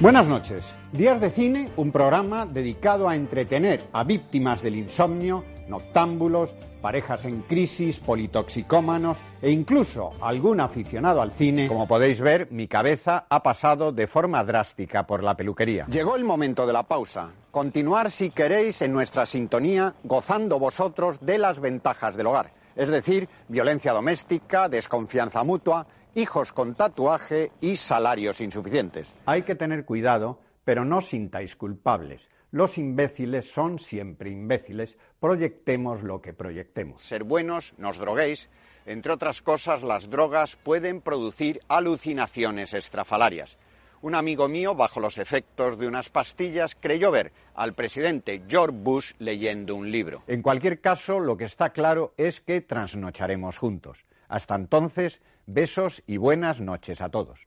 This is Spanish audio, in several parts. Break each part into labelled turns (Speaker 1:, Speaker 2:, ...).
Speaker 1: Buenas noches. Días de Cine, un programa dedicado a entretener a víctimas del insomnio, noctámbulos, parejas en crisis, politoxicómanos e incluso algún aficionado al cine. Como podéis ver, mi cabeza ha pasado de forma drástica por la peluquería. Llegó el momento de la pausa. Continuar si queréis en nuestra sintonía, gozando vosotros de las ventajas del hogar. Es decir, violencia doméstica, desconfianza mutua hijos con tatuaje y salarios insuficientes. Hay que tener cuidado, pero no sintáis culpables. Los imbéciles son siempre imbéciles, proyectemos lo que proyectemos. Ser buenos, nos droguéis. Entre otras cosas, las drogas pueden producir alucinaciones estrafalarias. Un amigo mío, bajo los efectos de unas pastillas, creyó ver al presidente George Bush leyendo un libro. En cualquier caso, lo que está claro es que trasnocharemos juntos. Hasta entonces, besos y buenas noches a todos.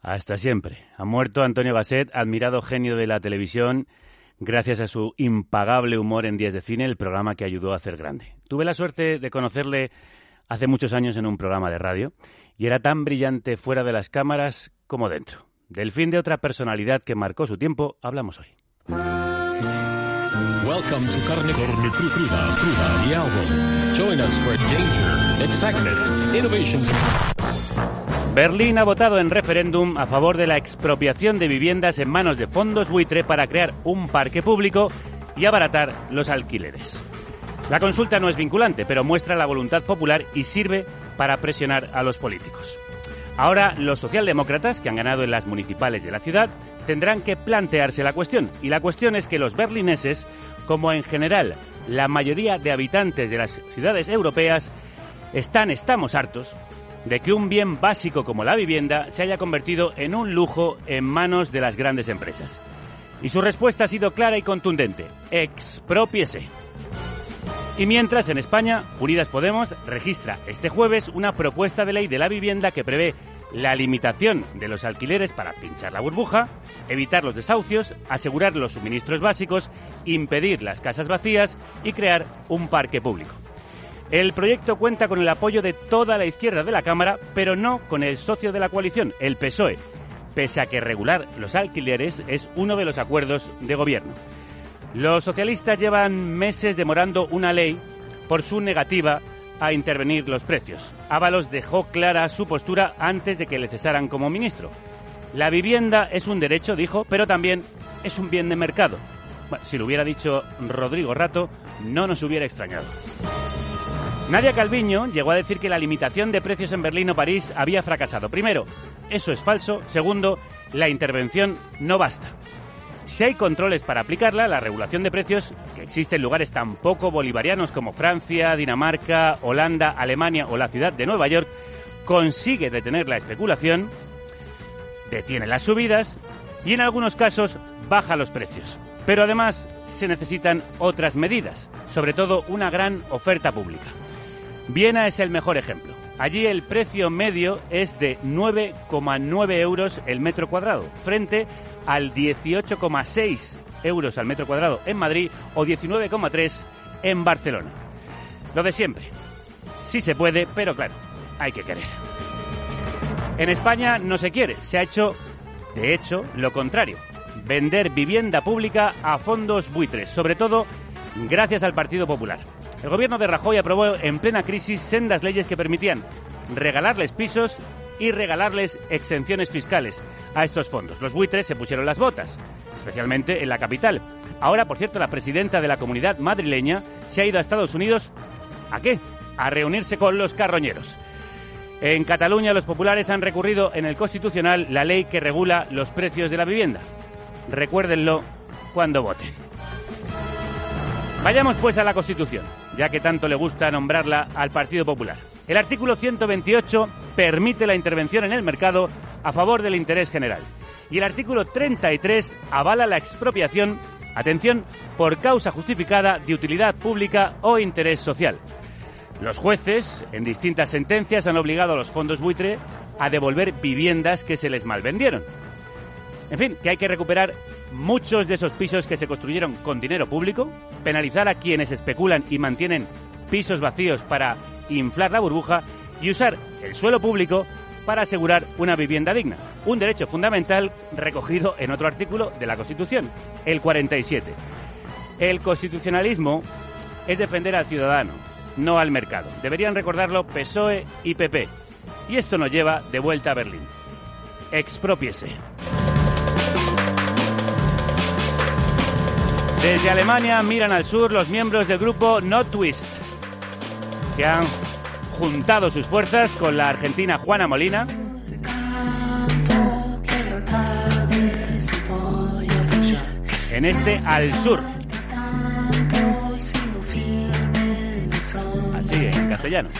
Speaker 2: Hasta siempre. Ha muerto Antonio Gasset, admirado genio de la televisión, gracias a su impagable humor en Días de Cine, el programa que ayudó a hacer grande. Tuve la suerte de conocerle hace muchos años en un programa de radio y era tan brillante fuera de las cámaras como dentro. Del fin de otra personalidad que marcó su tiempo, hablamos hoy. Welcome to Carne, Carne Cruda, Cruda, the album. Join us for danger, excitement, innovation. Berlín ha votado en referéndum a favor de la expropiación de viviendas en manos de fondos buitre para crear un parque público y abaratar los alquileres. La consulta no es vinculante, pero muestra la voluntad popular y sirve para presionar a los políticos. Ahora los socialdemócratas, que han ganado en las municipales de la ciudad, tendrán que plantearse la cuestión. Y la cuestión es que los berlineses como en general la mayoría de habitantes de las ciudades europeas, están, estamos hartos de que un bien básico como la vivienda se haya convertido en un lujo en manos de las grandes empresas. Y su respuesta ha sido clara y contundente. Expropiese. Y mientras, en España, Unidas Podemos registra este jueves una propuesta de ley de la vivienda que prevé la limitación de los alquileres para pinchar la burbuja, evitar los desahucios, asegurar los suministros básicos, impedir las casas vacías y crear un parque público. El proyecto cuenta con el apoyo de toda la izquierda de la Cámara, pero no con el socio de la coalición, el PSOE, pese a que regular los alquileres es uno de los acuerdos de gobierno. Los socialistas llevan meses demorando una ley por su negativa a intervenir los precios. Ábalos dejó clara su postura antes de que le cesaran como ministro. La vivienda es un derecho, dijo, pero también es un bien de mercado. si lo hubiera dicho Rodrigo Rato, no nos hubiera extrañado. Nadia Calviño llegó a decir que la limitación de precios en Berlín o París había fracasado. Primero, eso es falso. Segundo, la intervención no basta. Si hay controles para aplicarla, la regulación de precios, que existe en lugares tan poco bolivarianos como Francia, Dinamarca, Holanda, Alemania o la ciudad de Nueva York, consigue detener la especulación, detiene las subidas y en algunos casos baja los precios. Pero además se necesitan otras medidas, sobre todo una gran oferta pública. Viena es el mejor ejemplo. Allí el precio medio es de 9,9 euros el metro cuadrado, frente al 18,6 euros al metro cuadrado en Madrid o 19,3 en Barcelona. Lo de siempre. Sí se puede, pero claro, hay que querer. En España no se quiere, se ha hecho, de hecho, lo contrario. Vender vivienda pública a fondos buitres, sobre todo gracias al Partido Popular. El gobierno de Rajoy aprobó en plena crisis sendas leyes que permitían regalarles pisos y regalarles exenciones fiscales a estos fondos. Los buitres se pusieron las botas, especialmente en la capital. Ahora, por cierto, la presidenta de la comunidad madrileña se ha ido a Estados Unidos. ¿A qué? A reunirse con los carroñeros. En Cataluña los populares han recurrido en el Constitucional la ley que regula los precios de la vivienda. Recuérdenlo cuando voten. Vayamos pues a la Constitución, ya que tanto le gusta nombrarla al Partido Popular. El artículo 128 permite la intervención en el mercado a favor del interés general. Y el artículo 33 avala la expropiación, atención, por causa justificada de utilidad pública o interés social. Los jueces, en distintas sentencias, han obligado a los fondos buitre a devolver viviendas que se les malvendieron. En fin, que hay que recuperar muchos de esos pisos que se construyeron con dinero público, penalizar a quienes especulan y mantienen pisos vacíos para inflar la burbuja y usar el suelo público para asegurar una vivienda digna, un derecho fundamental recogido en otro artículo de la Constitución, el 47. El constitucionalismo es defender al ciudadano, no al mercado. Deberían recordarlo PSOE y PP. Y esto nos lleva de vuelta a Berlín. Expropiese. Desde Alemania miran al sur los miembros del grupo No Twist, que han juntado sus fuerzas con la argentina Juana Molina. En este al sur. Así, en castellano.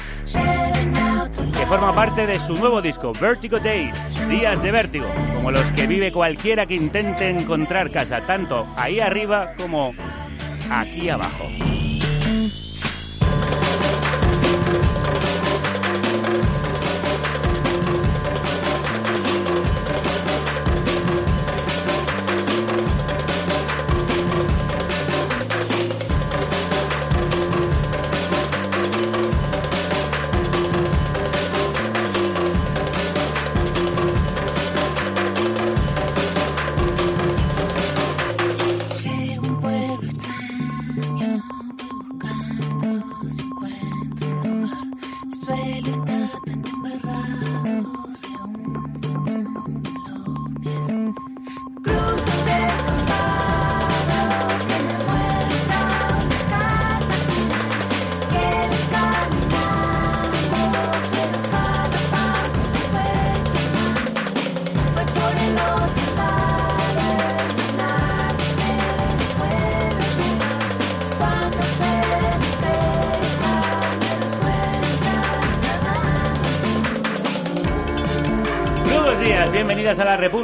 Speaker 2: Que forma parte de su nuevo disco, Vertigo Days, Días de Vértigo, como los que vive cualquiera que intente encontrar casa, tanto ahí arriba como aquí abajo.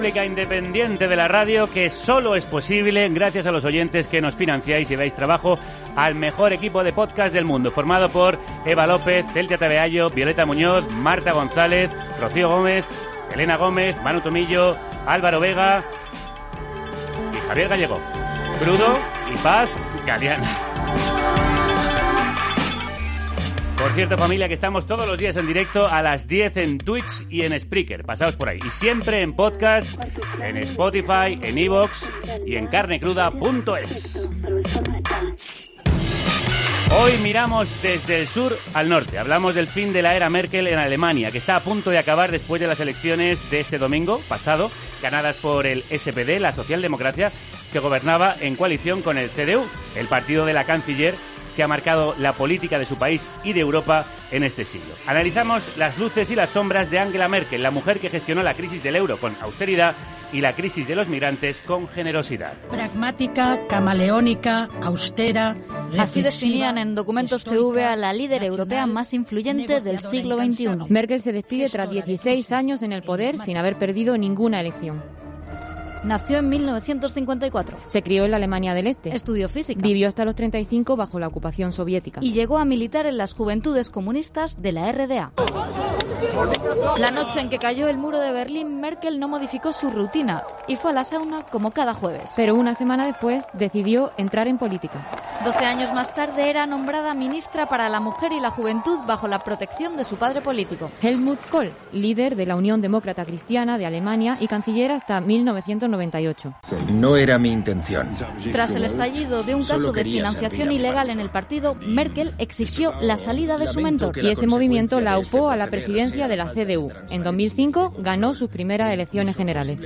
Speaker 2: Independiente de la Radio, que solo es posible gracias a los oyentes que nos financiáis y dais trabajo al mejor equipo de podcast del mundo, formado por Eva López, Celtia Tabeallo, Violeta Muñoz, Marta González, Rocío Gómez, Elena Gómez, Manu Tomillo, Álvaro Vega y Javier Gallego. Crudo y Paz Galeana. Cierto, familia, que estamos todos los días en directo a las 10 en Twitch y en Spreaker. Pasaos por ahí. Y siempre en podcast, en Spotify, en Evox y en carnecruda.es. Hoy miramos desde el sur al norte. Hablamos del fin de la era Merkel en Alemania, que está a punto de acabar después de las elecciones de este domingo pasado, ganadas por el SPD, la socialdemocracia, que gobernaba en coalición con el CDU, el partido de la canciller que ha marcado la política de su país y de Europa en este siglo. Analizamos las luces y las sombras de Angela Merkel, la mujer que gestionó la crisis del euro con austeridad y la crisis de los migrantes con generosidad.
Speaker 3: Pragmática, camaleónica, austera.
Speaker 4: Así definían en documentos TV a la líder europea más influyente del siglo XXI.
Speaker 5: Merkel se despide tras 16 años en el poder sin haber perdido ninguna elección.
Speaker 4: Nació en 1954.
Speaker 5: Se crió en la Alemania del Este.
Speaker 4: Estudió física.
Speaker 5: Vivió hasta los 35 bajo la ocupación soviética.
Speaker 4: Y llegó a militar en las Juventudes Comunistas de la RDA. La noche en que cayó el muro de Berlín, Merkel no modificó su rutina y fue a la sauna como cada jueves.
Speaker 5: Pero una semana después decidió entrar en política.
Speaker 4: Doce años más tarde era nombrada ministra para la Mujer y la Juventud bajo la protección de su padre político.
Speaker 5: Helmut Kohl, líder de la Unión Demócrata Cristiana de Alemania y canciller hasta 1998.
Speaker 6: No era mi intención.
Speaker 4: Tras el estallido de un caso de financiación ilegal en el partido, Merkel exigió la salida de su mentor.
Speaker 5: Y ese movimiento la upó a la presidencia de la CDU. En 2005 ganó sus primeras elecciones generales.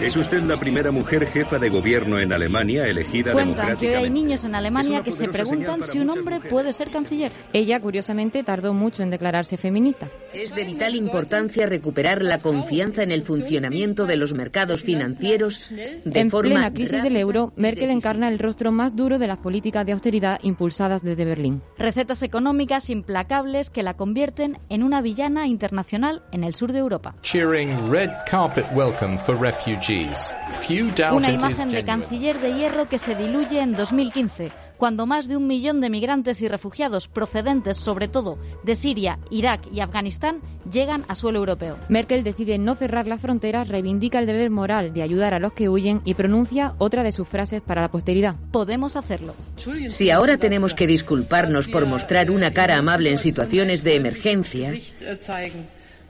Speaker 7: ¿Es usted la primera mujer jefa de gobierno en Alemania elegida
Speaker 4: Cuentan que hoy hay niños en Alemania que se preguntan si un hombre puede ser canciller.
Speaker 5: Ella, curiosamente, tardó mucho en declararse feminista.
Speaker 8: Es de vital importancia recuperar la confianza en el funcionamiento de los mercados financieros de
Speaker 5: en
Speaker 8: forma
Speaker 5: plena crisis del euro, Merkel encarna el rostro más duro de las políticas de austeridad impulsadas desde Berlín.
Speaker 4: Recetas económicas implacables que la convierten en una villana internacional en el sur de Europa. Una imagen de canciller de hierro que se diluye en 2015. cuando más de un millón de migrantes y refugiados procedentes sobre todo de Siria, Irak y Afganistán llegan a suelo europeo.
Speaker 5: Merkel decide no cerrar las fronteras, reivindica el deber moral de ayudar a los que huyen y pronuncia otra de sus frases para la posteridad.
Speaker 4: Podemos hacerlo.
Speaker 8: Si ahora tenemos que disculparnos por mostrar una cara amable en situaciones de emergencia,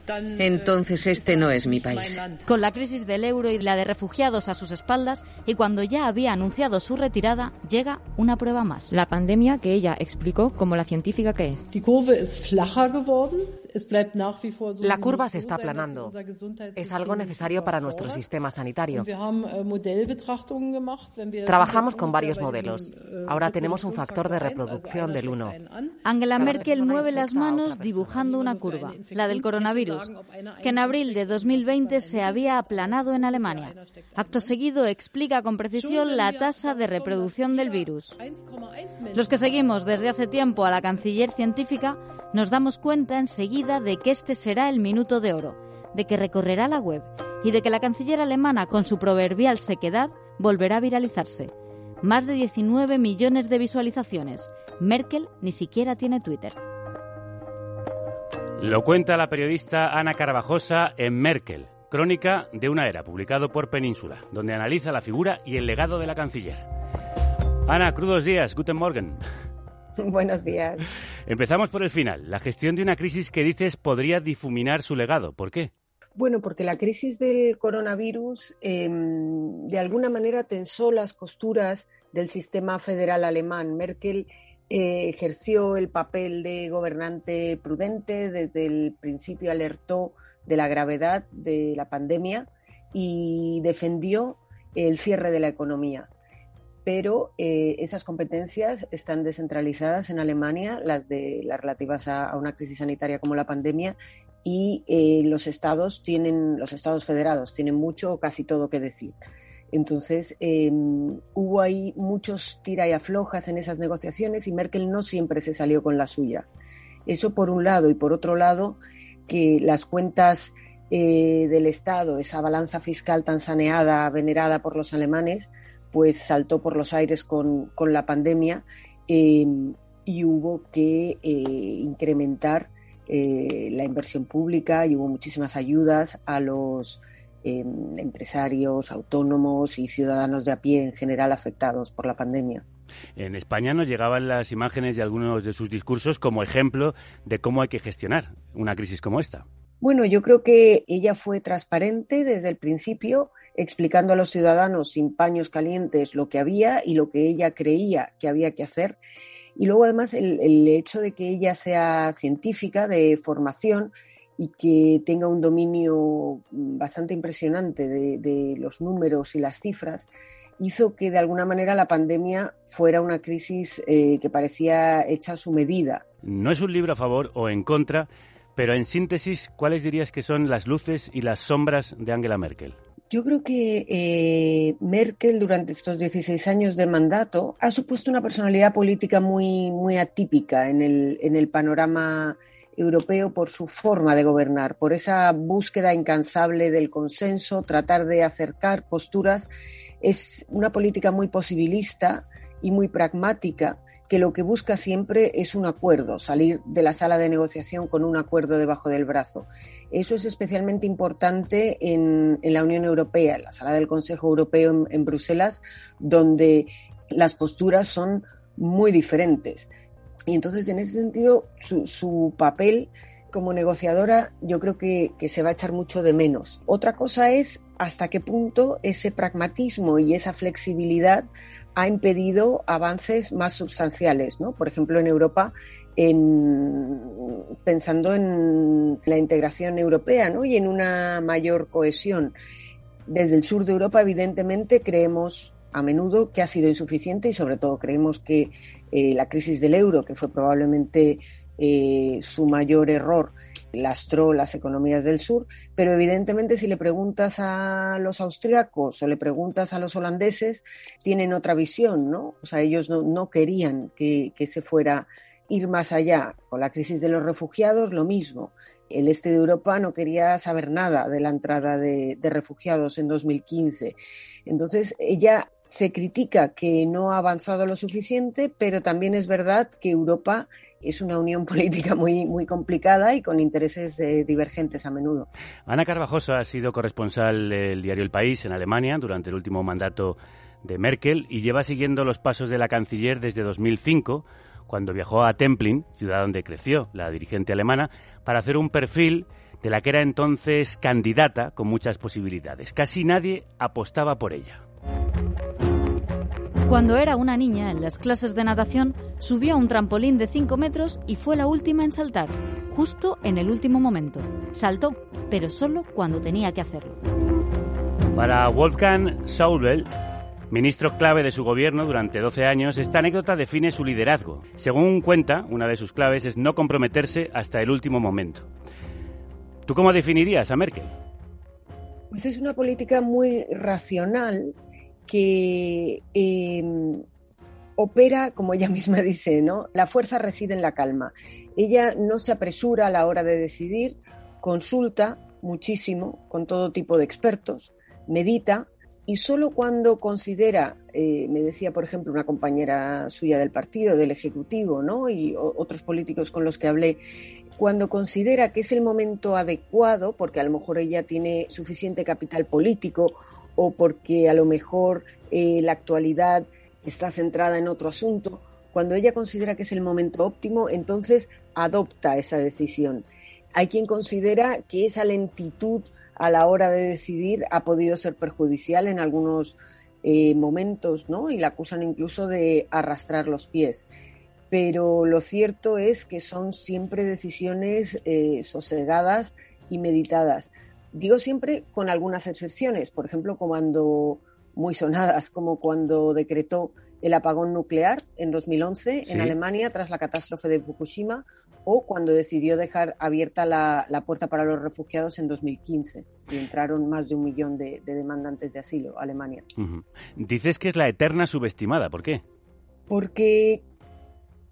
Speaker 8: entonces este no es mi país.
Speaker 4: Con la crisis del euro y la de refugiados a sus espaldas, y cuando ya había anunciado su retirada, llega una prueba más.
Speaker 5: La pandemia que ella explicó como la científica que es.
Speaker 9: La curva se está aplanando. Es algo necesario para nuestro sistema sanitario. Trabajamos con varios modelos. Ahora tenemos un factor de reproducción del 1.
Speaker 4: Angela Merkel mueve las manos dibujando una curva, la del coronavirus, que en abril de 2020 se había aplanado en Alemania. Acto seguido explica con precisión la tasa de reproducción del virus. Los que seguimos desde hace tiempo a la canciller científica nos damos cuenta enseguida de que este será el minuto de oro, de que recorrerá la web y de que la canciller alemana, con su proverbial sequedad, volverá a viralizarse. Más de 19 millones de visualizaciones. Merkel ni siquiera tiene Twitter.
Speaker 2: Lo cuenta la periodista Ana Carvajosa en Merkel, Crónica de una era, publicado por Península, donde analiza la figura y el legado de la canciller. Ana, crudos días, guten Morgen.
Speaker 10: Buenos días.
Speaker 2: Empezamos por el final. La gestión de una crisis que dices podría difuminar su legado. ¿Por qué?
Speaker 10: Bueno, porque la crisis del coronavirus em, de alguna manera tensó las costuras del sistema federal alemán. Merkel eh, ejerció el papel de gobernante prudente, desde el principio alertó de la gravedad de la pandemia y defendió el cierre de la economía pero eh, esas competencias están descentralizadas en Alemania, las de las relativas a, una crisis sanitaria como la pandemia, y eh, los estados tienen, los estados federados tienen mucho o casi todo que decir. Entonces, em, hubo ahí muchos tira y aflojas en esas negociaciones y Merkel no siempre se salió con la suya. Eso por un lado, y por otro lado, que las cuentas eh, del Estado, esa balanza fiscal tan saneada, venerada por los alemanes, pues saltó por los aires con, la pandemia em, y hubo que eh, incrementar eh, la inversión pública y hubo muchísimas ayudas a los em, empresarios, autónomos y ciudadanos de a pie en general afectados por la pandemia.
Speaker 2: En España nos llegaban las imágenes de algunos de sus discursos como ejemplo de cómo hay que gestionar una crisis como esta.
Speaker 10: Bueno, yo creo que ella fue transparente desde el principio explicando a los ciudadanos sin paños calientes lo que había y lo que ella creía que había que hacer. Y luego además el, hecho de que ella sea científica de formación y que tenga un dominio bastante impresionante de, los números y las cifras, hizo que de alguna manera la pandemia fuera una crisis eh, que parecía hecha a su medida.
Speaker 2: No es un libro a favor o en contra, pero en síntesis, ¿cuáles dirías que son las luces y las sombras de Angela Merkel?
Speaker 10: Yo creo que eh, Merkel durante estos 16 años de mandato ha supuesto una personalidad política muy, muy atípica en el, en el panorama europeo por su forma de gobernar, por esa búsqueda incansable del consenso, tratar de acercar posturas. Es una política muy posibilista y muy pragmática que lo que busca siempre es un acuerdo, salir de la sala de negociación con un acuerdo debajo del brazo. Eso es especialmente importante en, la Unión Europea, en la sala del Consejo Europeo en, Bruselas, donde las posturas son muy diferentes. Y entonces, en ese sentido, su, papel como negociadora yo creo que, que, se va a echar mucho de menos. Otra cosa es hasta qué punto ese pragmatismo y esa flexibilidad ha impedido avances más sustanciales, ¿no? Por ejemplo, en Europa en, pensando en la integración europea ¿no? y en una mayor cohesión. Desde el sur de Europa, evidentemente, creemos a menudo que ha sido insuficiente y sobre todo creemos que eh, la crisis del euro, que fue probablemente eh, su mayor error, lastró las economías del sur, pero evidentemente si le preguntas a los austriacos o le preguntas a los holandeses, tienen otra visión, ¿no? O sea, ellos no, no querían que, que se fuera ir más allá. Con la crisis de los refugiados, lo mismo. El este de Europa no quería saber nada de la entrada de, refugiados en 2015. Entonces, ella Se critica que no ha avanzado lo suficiente, pero también es verdad que Europa es una unión política muy, muy complicada y con intereses eh, divergentes a menudo.
Speaker 2: Ana Carvajosa ha sido corresponsal del diario El País en Alemania durante el último mandato de Merkel y lleva siguiendo los pasos de la canciller desde 2005, cuando viajó a Templin, ciudad donde creció la dirigente alemana, para hacer un perfil de la que era entonces candidata con muchas posibilidades. Casi nadie apostaba por ella.
Speaker 4: Cuando era una niña, en las clases de natación, subió a un trampolín de 5 metros y fue la última en saltar, justo en el último momento. Saltó, pero solo cuando tenía que hacerlo.
Speaker 2: Para Wolfgang Saubel, ministro clave de su gobierno durante 12 años, esta anécdota define su liderazgo. Según cuenta, una de sus claves es no comprometerse hasta el último momento. ¿Tú cómo definirías a Merkel?
Speaker 10: Pues es una política muy racional que em, opera, como ella misma dice, ¿no? La fuerza reside en la calma. Ella no se apresura a la hora de decidir, consulta muchísimo con todo tipo de expertos, medita y solo cuando considera, eh, me decía por ejemplo una compañera suya del partido, del Ejecutivo, ¿no? y otros políticos con los que hablé, cuando considera que es el momento adecuado, porque a lo mejor ella tiene suficiente capital político o porque a lo mejor eh, la actualidad está centrada en otro asunto, cuando ella considera que es el momento óptimo, entonces adopta esa decisión. Hay quien considera que esa lentitud a la hora de decidir ha podido ser perjudicial en algunos eh, momentos, ¿no? Y la acusan incluso de arrastrar los pies. Pero lo cierto es que son siempre decisiones eh, sosegadas y meditadas. Digo siempre con algunas excepciones, por ejemplo, cuando muy sonadas, como cuando decretó el apagón nuclear en 2011 en Alemania tras la catástrofe de Fukushima o cuando decidió dejar abierta la, puerta para los refugiados en 2015 y entraron más de un millón de, demandantes de asilo a Alemania.
Speaker 2: Dices que es la eterna subestimada, ¿por qué?
Speaker 10: Porque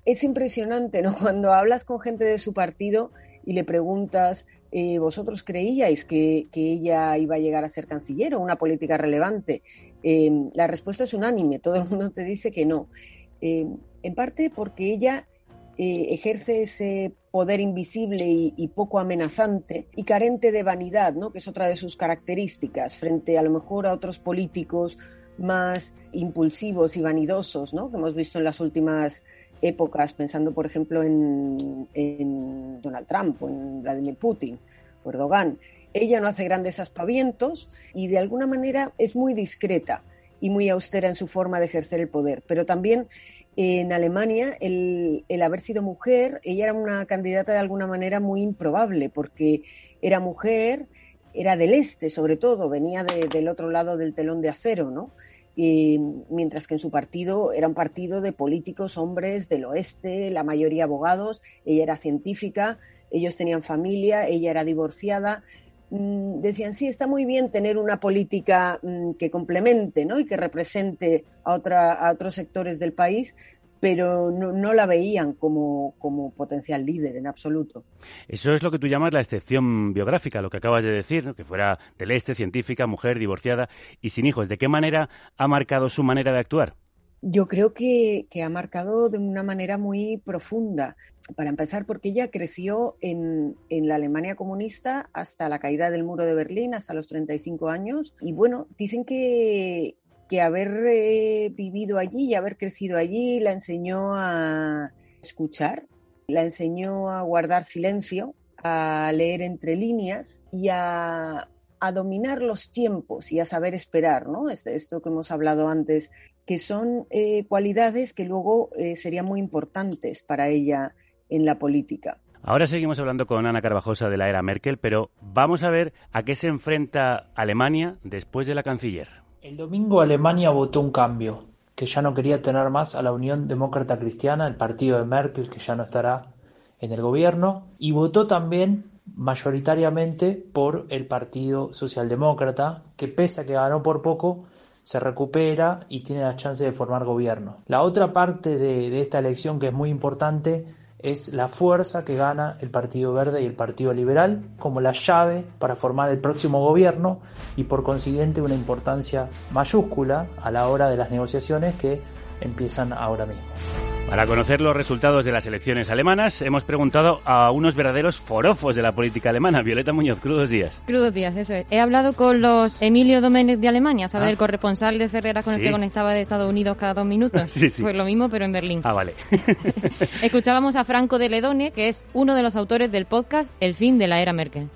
Speaker 10: es impresionante, ¿no? Cuando hablas con gente de su partido y le preguntas eh, ¿vosotros creíais que, ella iba a llegar a ser canciller o una política relevante? Eh, la respuesta es unánime, todo el mundo te dice que no. Eh, en parte porque ella ejerce ese poder invisible y, poco amenazante y carente de vanidad, ¿no? que es otra de sus características, frente a lo mejor a otros políticos más impulsivos y vanidosos, ¿no? que hemos visto en las últimas épocas, pensando por ejemplo en, Donald Trump en Vladimir Putin o Erdogan. Ella no hace grandes aspavientos y de alguna manera es muy discreta y muy austera en su forma de ejercer el poder. Pero también en Alemania el, haber sido mujer, ella era una candidata de alguna manera muy improbable porque era mujer, era del este sobre todo, venía del otro lado del telón de acero, ¿no? Mientras que en su partido era un partido de políticos hombres del oeste, la mayoría abogados, ella era científica, ellos tenían familia, ella era divorciada. Mm, decían, sí, está muy bien tener una política mm, que complemente ¿no? y que represente a, otra, a otros sectores del país, pero no, la veían como, como, potencial líder en absoluto.
Speaker 2: Eso es lo que tú llamas la excepción biográfica, lo que acabas de decir, que fuera del este, científica, mujer, divorciada y sin hijos. ¿De qué manera ha marcado su manera de actuar?
Speaker 10: Yo creo que, ha marcado de una manera muy profunda. Para empezar, porque ella creció en, en, la Alemania comunista hasta la caída del muro de Berlín, hasta los 35 años. Y bueno, dicen que, que haber eh, vivido allí y haber crecido allí la enseñó a escuchar, la enseñó a guardar silencio, a leer entre líneas y a, dominar los tiempos y a saber esperar, ¿no? Esto que hemos hablado antes, que son eh, cualidades que luego eh, serían muy importantes para ella en la política.
Speaker 2: Ahora seguimos hablando con Ana Carvajosa de la era Merkel, pero vamos a ver a qué se enfrenta Alemania después de la canciller.
Speaker 11: El domingo Alemania votó un cambio, que ya no quería tener más a la Unión Demócrata Cristiana, el partido de Merkel, que ya no estará en el gobierno, y votó también mayoritariamente por el Partido Socialdemócrata, que pese a que ganó por poco, se recupera y tiene la chance de formar gobierno. La otra parte de, esta elección que es muy importante es la fuerza que gana el Partido Verde y el Partido Liberal como la llave para formar el próximo gobierno y por consiguiente una importancia mayúscula a la hora de las negociaciones que empiezan ahora mismo.
Speaker 2: Para conocer los resultados de las elecciones alemanas, hemos preguntado a unos verdaderos forofos de la política alemana. Violeta Muñoz, crudos días.
Speaker 5: Crudos días, eso es. He hablado con los Emilio Domenech de Alemania, ¿sabes? Ah. El corresponsal de Ferreras con el que conectaba de Estados Unidos cada dos minutos. sí, sí. Pues lo mismo, pero en Berlín.
Speaker 2: Ah, vale.
Speaker 5: Escuchábamos a Franco de Ledone, que es uno de los autores del podcast El fin de la era Merkel.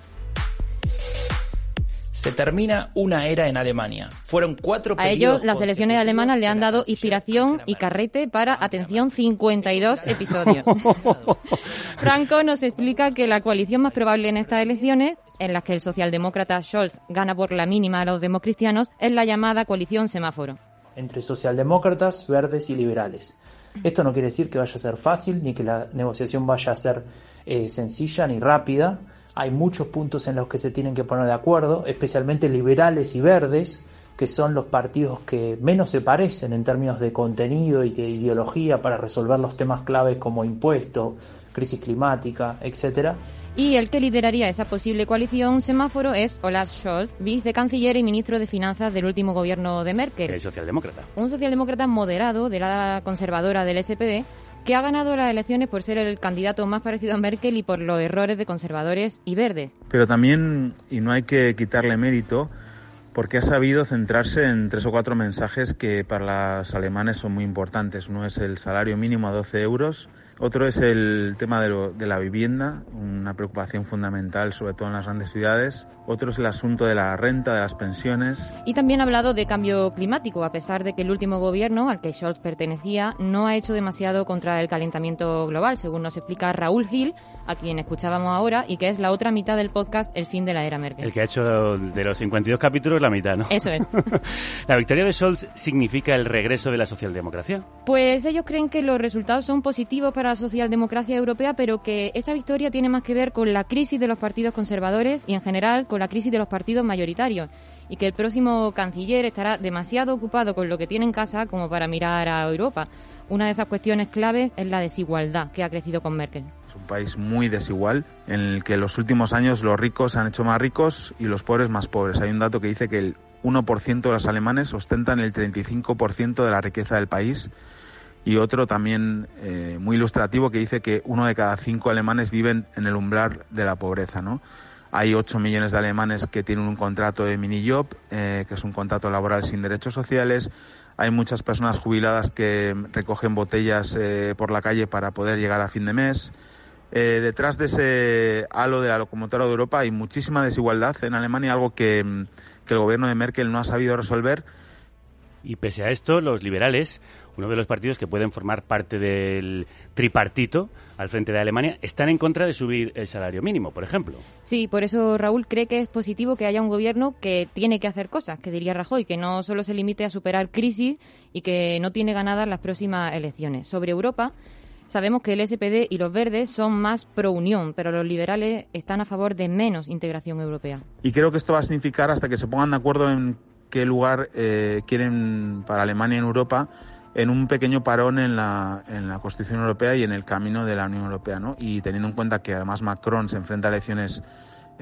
Speaker 12: Se termina una era en Alemania. Fueron cuatro
Speaker 5: A ellos, las elecciones alemanas le han dado inspiración y carrete para, atención, 52 episodios. Franco nos explica que la coalición más probable en estas elecciones, en las que el socialdemócrata Scholz gana por la mínima a los democristianos, es la llamada coalición semáforo.
Speaker 11: Entre socialdemócratas, verdes y liberales. Esto no quiere decir que vaya a ser fácil ni que la negociación vaya a ser eh, sencilla ni rápida hay muchos puntos en los que se tienen que poner de acuerdo, especialmente liberales y verdes, que son los partidos que menos se parecen en términos de contenido y de ideología para resolver los temas claves como impuestos, crisis climática, etcétera.
Speaker 5: Y el que lideraría esa posible coalición semáforo es Olaf Scholz, vicecanciller y ministro de Finanzas del último gobierno de Merkel.
Speaker 2: El socialdemócrata.
Speaker 5: Un socialdemócrata moderado de la conservadora del SPD que ha ganado las elecciones por ser el candidato más parecido a Merkel y por los errores de conservadores y verdes.
Speaker 13: Pero también, y no hay que quitarle mérito, porque ha sabido centrarse en tres o cuatro mensajes que para los alemanes son muy importantes. Uno es el salario mínimo a 12 euros, otro es el tema de, de, la vivienda, una preocupación fundamental sobre todo en las grandes ciudades. Otro es el asunto de la renta, de las pensiones.
Speaker 5: Y también ha hablado de cambio climático, a pesar de que el último gobierno al que Scholz pertenecía no ha hecho demasiado contra el calentamiento global, según nos explica Raúl Gil, a quien escuchábamos ahora, y que es la otra mitad del podcast El fin de la era Merkel.
Speaker 2: El que ha hecho de los 52 capítulos la mitad, ¿no?
Speaker 5: Eso es.
Speaker 2: ¿La victoria de Scholz significa el regreso de la socialdemocracia?
Speaker 5: Pues ellos creen que los resultados son positivos para la socialdemocracia europea, pero que esta victoria tiene más que ver con la crisis de los partidos conservadores y en general con la crisis de los partidos mayoritarios y que el próximo canciller estará demasiado ocupado con lo que tiene en casa como para mirar a Europa. Una de esas cuestiones claves es la desigualdad que ha crecido con Merkel.
Speaker 13: Es un país muy desigual en el que en los últimos años los ricos se han hecho más ricos y los pobres más pobres. Hay un dato que dice que el 1% de los alemanes ostentan el 35% de la riqueza del país y otro también eh, muy ilustrativo que dice que uno de cada cinco alemanes viven en el umbral de la pobreza, ¿no? Hay 8 millones de alemanes que tienen un contrato de mini-job, eh, que es un contrato laboral sin derechos sociales. Hay muchas personas jubiladas que recogen botellas eh, por la calle para poder llegar a fin de mes. detrás de ese halo de la locomotora de Europa hay muchísima desigualdad en Alemania, algo que el gobierno de Merkel no ha sabido resolver.
Speaker 2: Y pese a esto, los liberales uno de los partidos que pueden formar parte del tripartito al frente de Alemania, están en contra de subir el salario mínimo, por ejemplo.
Speaker 5: Sí, por eso Raúl cree que es positivo que haya un gobierno que tiene que hacer cosas, que diría Rajoy, que no solo se limite a superar crisis y que no tiene ganadas las próximas elecciones. Sobre Europa, Sabemos que el SPD y los verdes son más pro unión, pero los liberales están a favor de menos integración europea.
Speaker 13: Y creo que esto va a significar hasta que se pongan de acuerdo en qué lugar eh, quieren para Alemania en Europa en un pequeño parón en la, en la Constitución Europea y en el camino de la Unión Europea. ¿no? Y teniendo en cuenta que además Macron se enfrenta a elecciones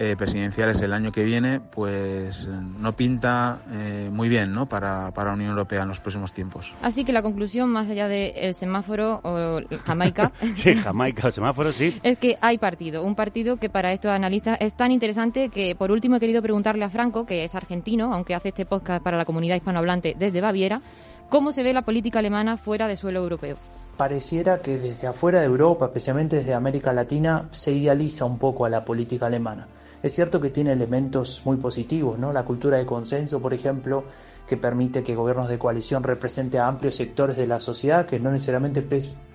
Speaker 13: eh, presidenciales el año que viene, pues no pinta eh, muy bien ¿no? para, para la Unión Europea en los próximos tiempos.
Speaker 5: Así que la conclusión, más allá del semáforo o Jamaica,
Speaker 2: sí, Jamaica o semáforo, sí.
Speaker 5: es que hay partido. Un partido que para estos analistas es tan interesante que, por último, he querido preguntarle a Franco, que es argentino, aunque hace este podcast para la comunidad hispanohablante desde Baviera, ¿Cómo se ve la política alemana fuera de suelo europeo?
Speaker 11: Pareciera que desde afuera de Europa, especialmente desde América Latina, se idealiza un poco a la política alemana. Es cierto que tiene elementos muy positivos, ¿no? La cultura de consenso, por ejemplo, que permite que gobiernos de coalición representen a amplios sectores de la sociedad que no necesariamente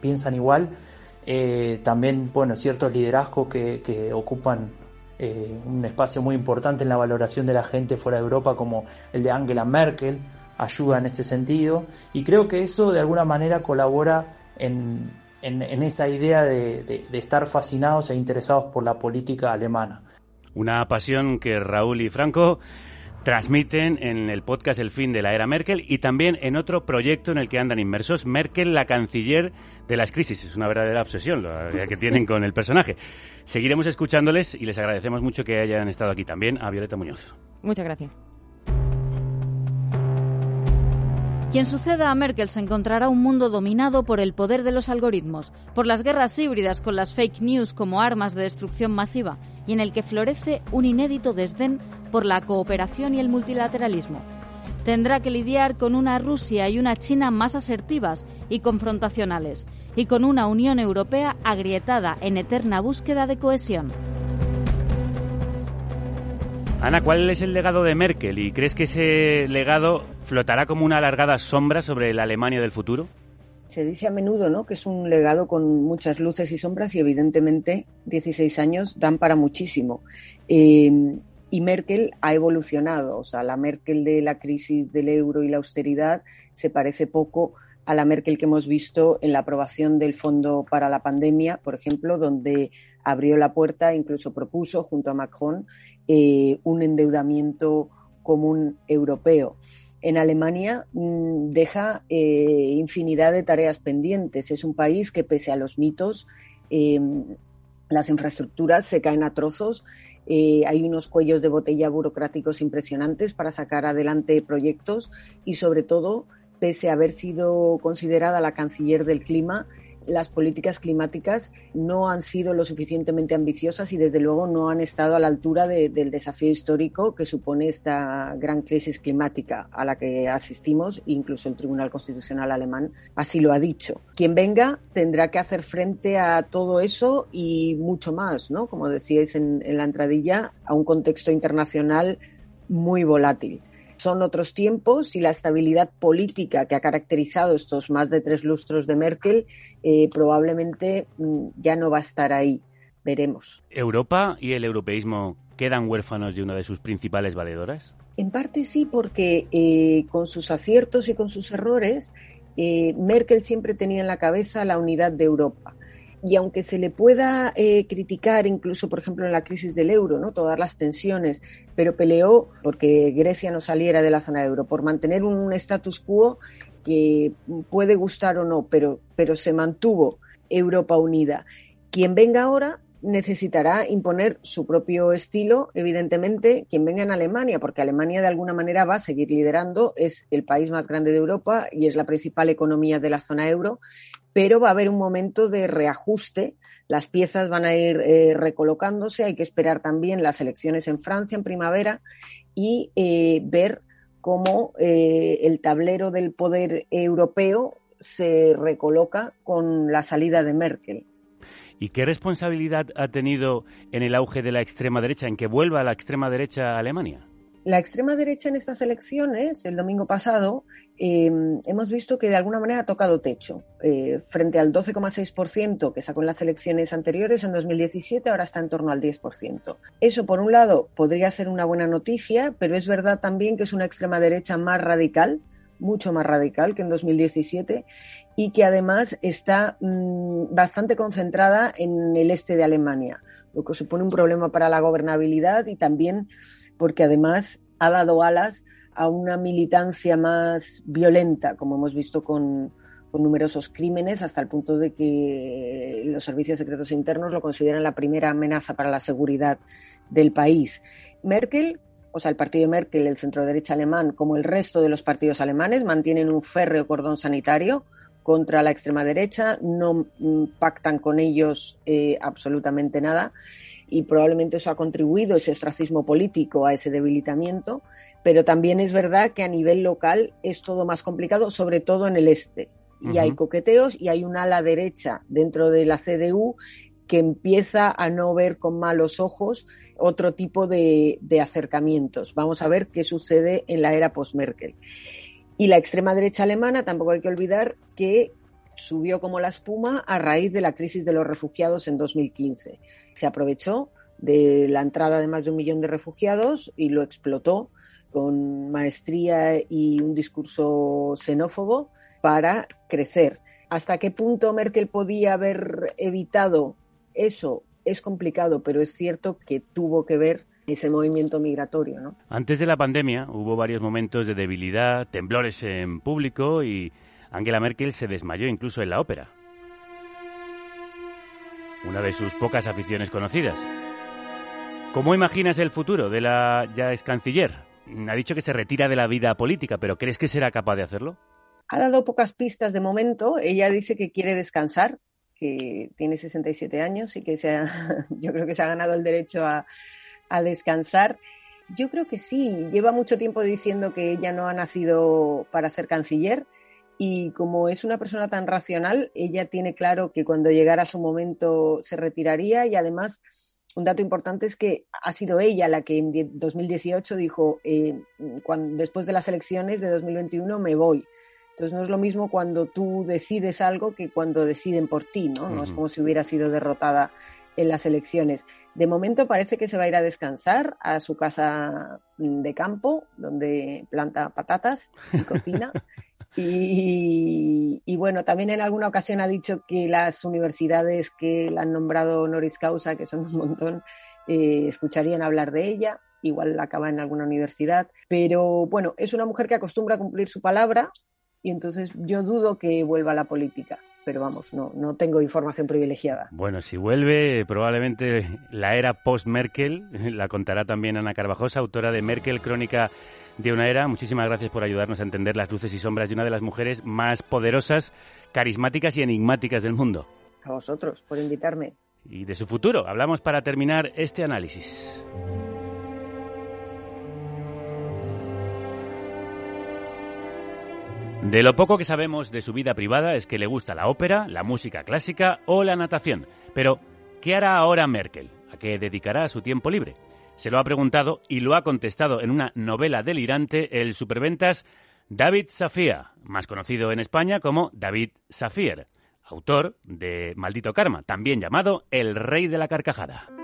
Speaker 11: piensan igual. Eh, también, bueno, ciertos liderazgos que, ocupan eh, un espacio muy importante en la valoración de la gente fuera de Europa, como el de Angela Merkel ayuda en este sentido y creo que eso de alguna manera colabora en, en, esa idea de, de, estar fascinados e interesados por la política alemana.
Speaker 2: Una pasión que Raúl y Franco transmiten en el podcast El fin de la era Merkel y también en otro proyecto en el que andan inmersos, Merkel, la canciller de las crisis. Es una verdadera obsesión la que tienen con el personaje. Seguiremos escuchándoles y les agradecemos mucho que hayan estado aquí también a Violeta Muñoz.
Speaker 5: Muchas gracias.
Speaker 4: Quien suceda a Merkel se encontrará un mundo dominado por el poder de los algoritmos, por las guerras híbridas con las fake news como armas de destrucción masiva y en el que florece un inédito desdén por la cooperación y el multilateralismo. Tendrá que lidiar con una Rusia y una China más asertivas y confrontacionales, y con una Unión Europea agrietada en eterna búsqueda de cohesión.
Speaker 2: Ana, ¿cuál es el legado de Merkel? ¿Y crees que ese legado flotará como una alargada sombra sobre la Alemania del futuro?
Speaker 10: Se dice a menudo ¿no? que es un legado con muchas luces y sombras y evidentemente 16 años dan para muchísimo. Eh, y Merkel ha evolucionado, o sea, la Merkel de la crisis del euro y la austeridad se parece poco a la Merkel que hemos visto en la aprobación del Fondo para la Pandemia, por ejemplo, donde abrió la puerta, incluso propuso junto a Macron eh, un endeudamiento común europeo. En Alemania mm, deja eh, infinidad de tareas pendientes. Es un país que, pese a los mitos, eh, las infraestructuras se caen a trozos eh, hay unos cuellos de botella burocráticos impresionantes para sacar adelante proyectos y sobre todo, pese a haber sido considerada la canciller del clima, las políticas climáticas no han sido lo suficientemente ambiciosas y desde luego no han estado a la altura del desafío histórico que supone esta gran crisis climática a la que asistimos, incluso el Tribunal Constitucional alemán así lo ha dicho. Quien venga tendrá que hacer frente a todo eso y mucho más, ¿no? Como decíais en la entradilla, a un contexto internacional muy volátil son otros tiempos y la estabilidad política que ha caracterizado estos más de tres lustros de Merkel eh, probablemente mm, ya no va a estar ahí. Veremos.
Speaker 2: ¿Europa y el europeísmo quedan huérfanos de una de sus principales valedoras?
Speaker 10: En parte sí, porque eh, con sus aciertos y con sus errores, eh, Merkel siempre tenía en la cabeza la unidad de Europa y aunque se le pueda eh, criticar incluso, por ejemplo, en la crisis del euro, ¿no? todas las tensiones, pero peleó porque Grecia no saliera de la zona euro, por mantener un status quo que puede gustar o no, pero, pero se mantuvo Europa unida. Quien venga ahora necesitará imponer su propio estilo, evidentemente, quien venga en Alemania, porque Alemania de alguna manera va a seguir liderando, es el país más grande de Europa y es la principal economía de la zona euro pero va a haber un momento de reajuste. Las piezas van a ir eh, recolocándose. Hay que esperar también las elecciones en Francia en primavera y eh, ver cómo eh, el tablero del poder europeo se recoloca con la salida de Merkel.
Speaker 2: ¿Y qué responsabilidad ha tenido en el auge de la extrema derecha, en que vuelva la extrema derecha a Alemania?
Speaker 10: La extrema derecha en estas elecciones, el domingo pasado, em, hemos visto que de alguna manera ha tocado techo. Eh, frente al 12,6% que sacó en las elecciones anteriores en 2017, ahora está en torno al 10%. Eso, por un lado, podría ser una buena noticia, pero es verdad también que es una extrema derecha más radical, mucho más radical que en 2017 y que además está mm, bastante concentrada en el este de Alemania, lo que supone un problema para la gobernabilidad y también porque además ha dado alas a una militancia más violenta, como hemos visto con, numerosos crímenes, hasta el punto de que los servicios secretos internos lo consideran la primera amenaza para la seguridad del país. Merkel, o sea, el partido de Merkel, el centro derecha alemán, como el resto de los partidos alemanes, mantienen un férreo cordón sanitario contra la extrema derecha, no mm, pactan con ellos eh, absolutamente nada y probablemente eso ha contribuido, ese ostracismo político, a ese debilitamiento, pero también es verdad que a nivel local es todo más complicado, sobre todo en el este. Y hay coqueteos y hay un ala derecha dentro de la CDU que empieza a no ver con malos ojos otro tipo de, de acercamientos. Vamos a ver qué sucede en la era post-Merkel. Y la extrema derecha alemana, tampoco hay que olvidar que subió como la espuma a raíz de la crisis de los refugiados en 2015. Se aprovechó de la entrada de más de un millón de refugiados y lo explotó con maestría y un discurso xenófobo para crecer. ¿Hasta qué punto Merkel podía haber evitado eso? Es complicado, pero es cierto que tuvo que ver ese movimiento migratorio. ¿no?
Speaker 2: Antes de la pandemia hubo varios momentos de debilidad, temblores en público y Angela Merkel se desmayó incluso en la ópera. Una de sus pocas aficiones conocidas. ¿Cómo imaginas el futuro de la ya ex canciller? Ha dicho que se retira de la vida política, pero ¿crees que será capaz de hacerlo?
Speaker 10: Ha dado pocas pistas de momento. Ella dice que quiere descansar, que tiene 67 años y que se yo creo que se ha ganado el derecho a descansar. Yo creo que sí, lleva mucho tiempo diciendo que ella no ha nacido para ser canciller y como es una persona tan racional, ella tiene claro que cuando llegara su momento se retiraría y además un dato importante es que ha sido ella la que en 2018 dijo, eh, cuando, después de las elecciones de 2021 me voy. Entonces no es lo mismo cuando tú decides algo que cuando deciden por ti, ¿no? No es como si hubiera sido derrotada en las elecciones. De momento parece que se va a ir a descansar a su casa de campo, donde planta patatas y cocina. y, bueno, también en alguna ocasión ha dicho que las universidades que la han nombrado honoris causa, que son un montón, eh, escucharían hablar de ella. Igual acaba en alguna universidad. Pero bueno, es una mujer que acostumbra a cumplir su palabra y entonces yo dudo que vuelva a la política pero vamos, no, no tengo información privilegiada.
Speaker 2: Bueno, si vuelve, probablemente la era post-Merkel, la contará también Ana Carvajosa, autora de Merkel, Crónica de una era. Muchísimas gracias por ayudarnos a entender las luces y sombras de una de las mujeres más poderosas, carismáticas y enigmáticas del mundo.
Speaker 10: A vosotros, por invitarme.
Speaker 2: Y de su futuro, hablamos para terminar este análisis. De lo poco que sabemos de su vida privada es que le gusta la ópera, la música clásica o la natación. Pero, ¿qué hará ahora Merkel? ¿A qué dedicará su tiempo libre? Se lo ha preguntado y lo ha contestado en una novela delirante el superventas David Safia, más conocido en España como David Safier, autor de Maldito Karma, también llamado El Rey de la Carcajada.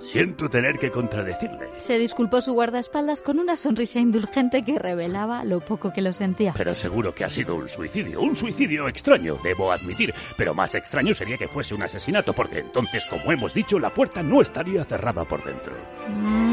Speaker 2: Siento tener que contradecirle.
Speaker 4: Se disculpó su guardaespaldas con una sonrisa indulgente que revelaba lo poco que lo sentía.
Speaker 2: Pero seguro que ha sido un suicidio, un suicidio extraño, debo admitir. Pero más extraño sería que fuese un asesinato, porque entonces, como hemos dicho, la puerta no estaría cerrada por dentro.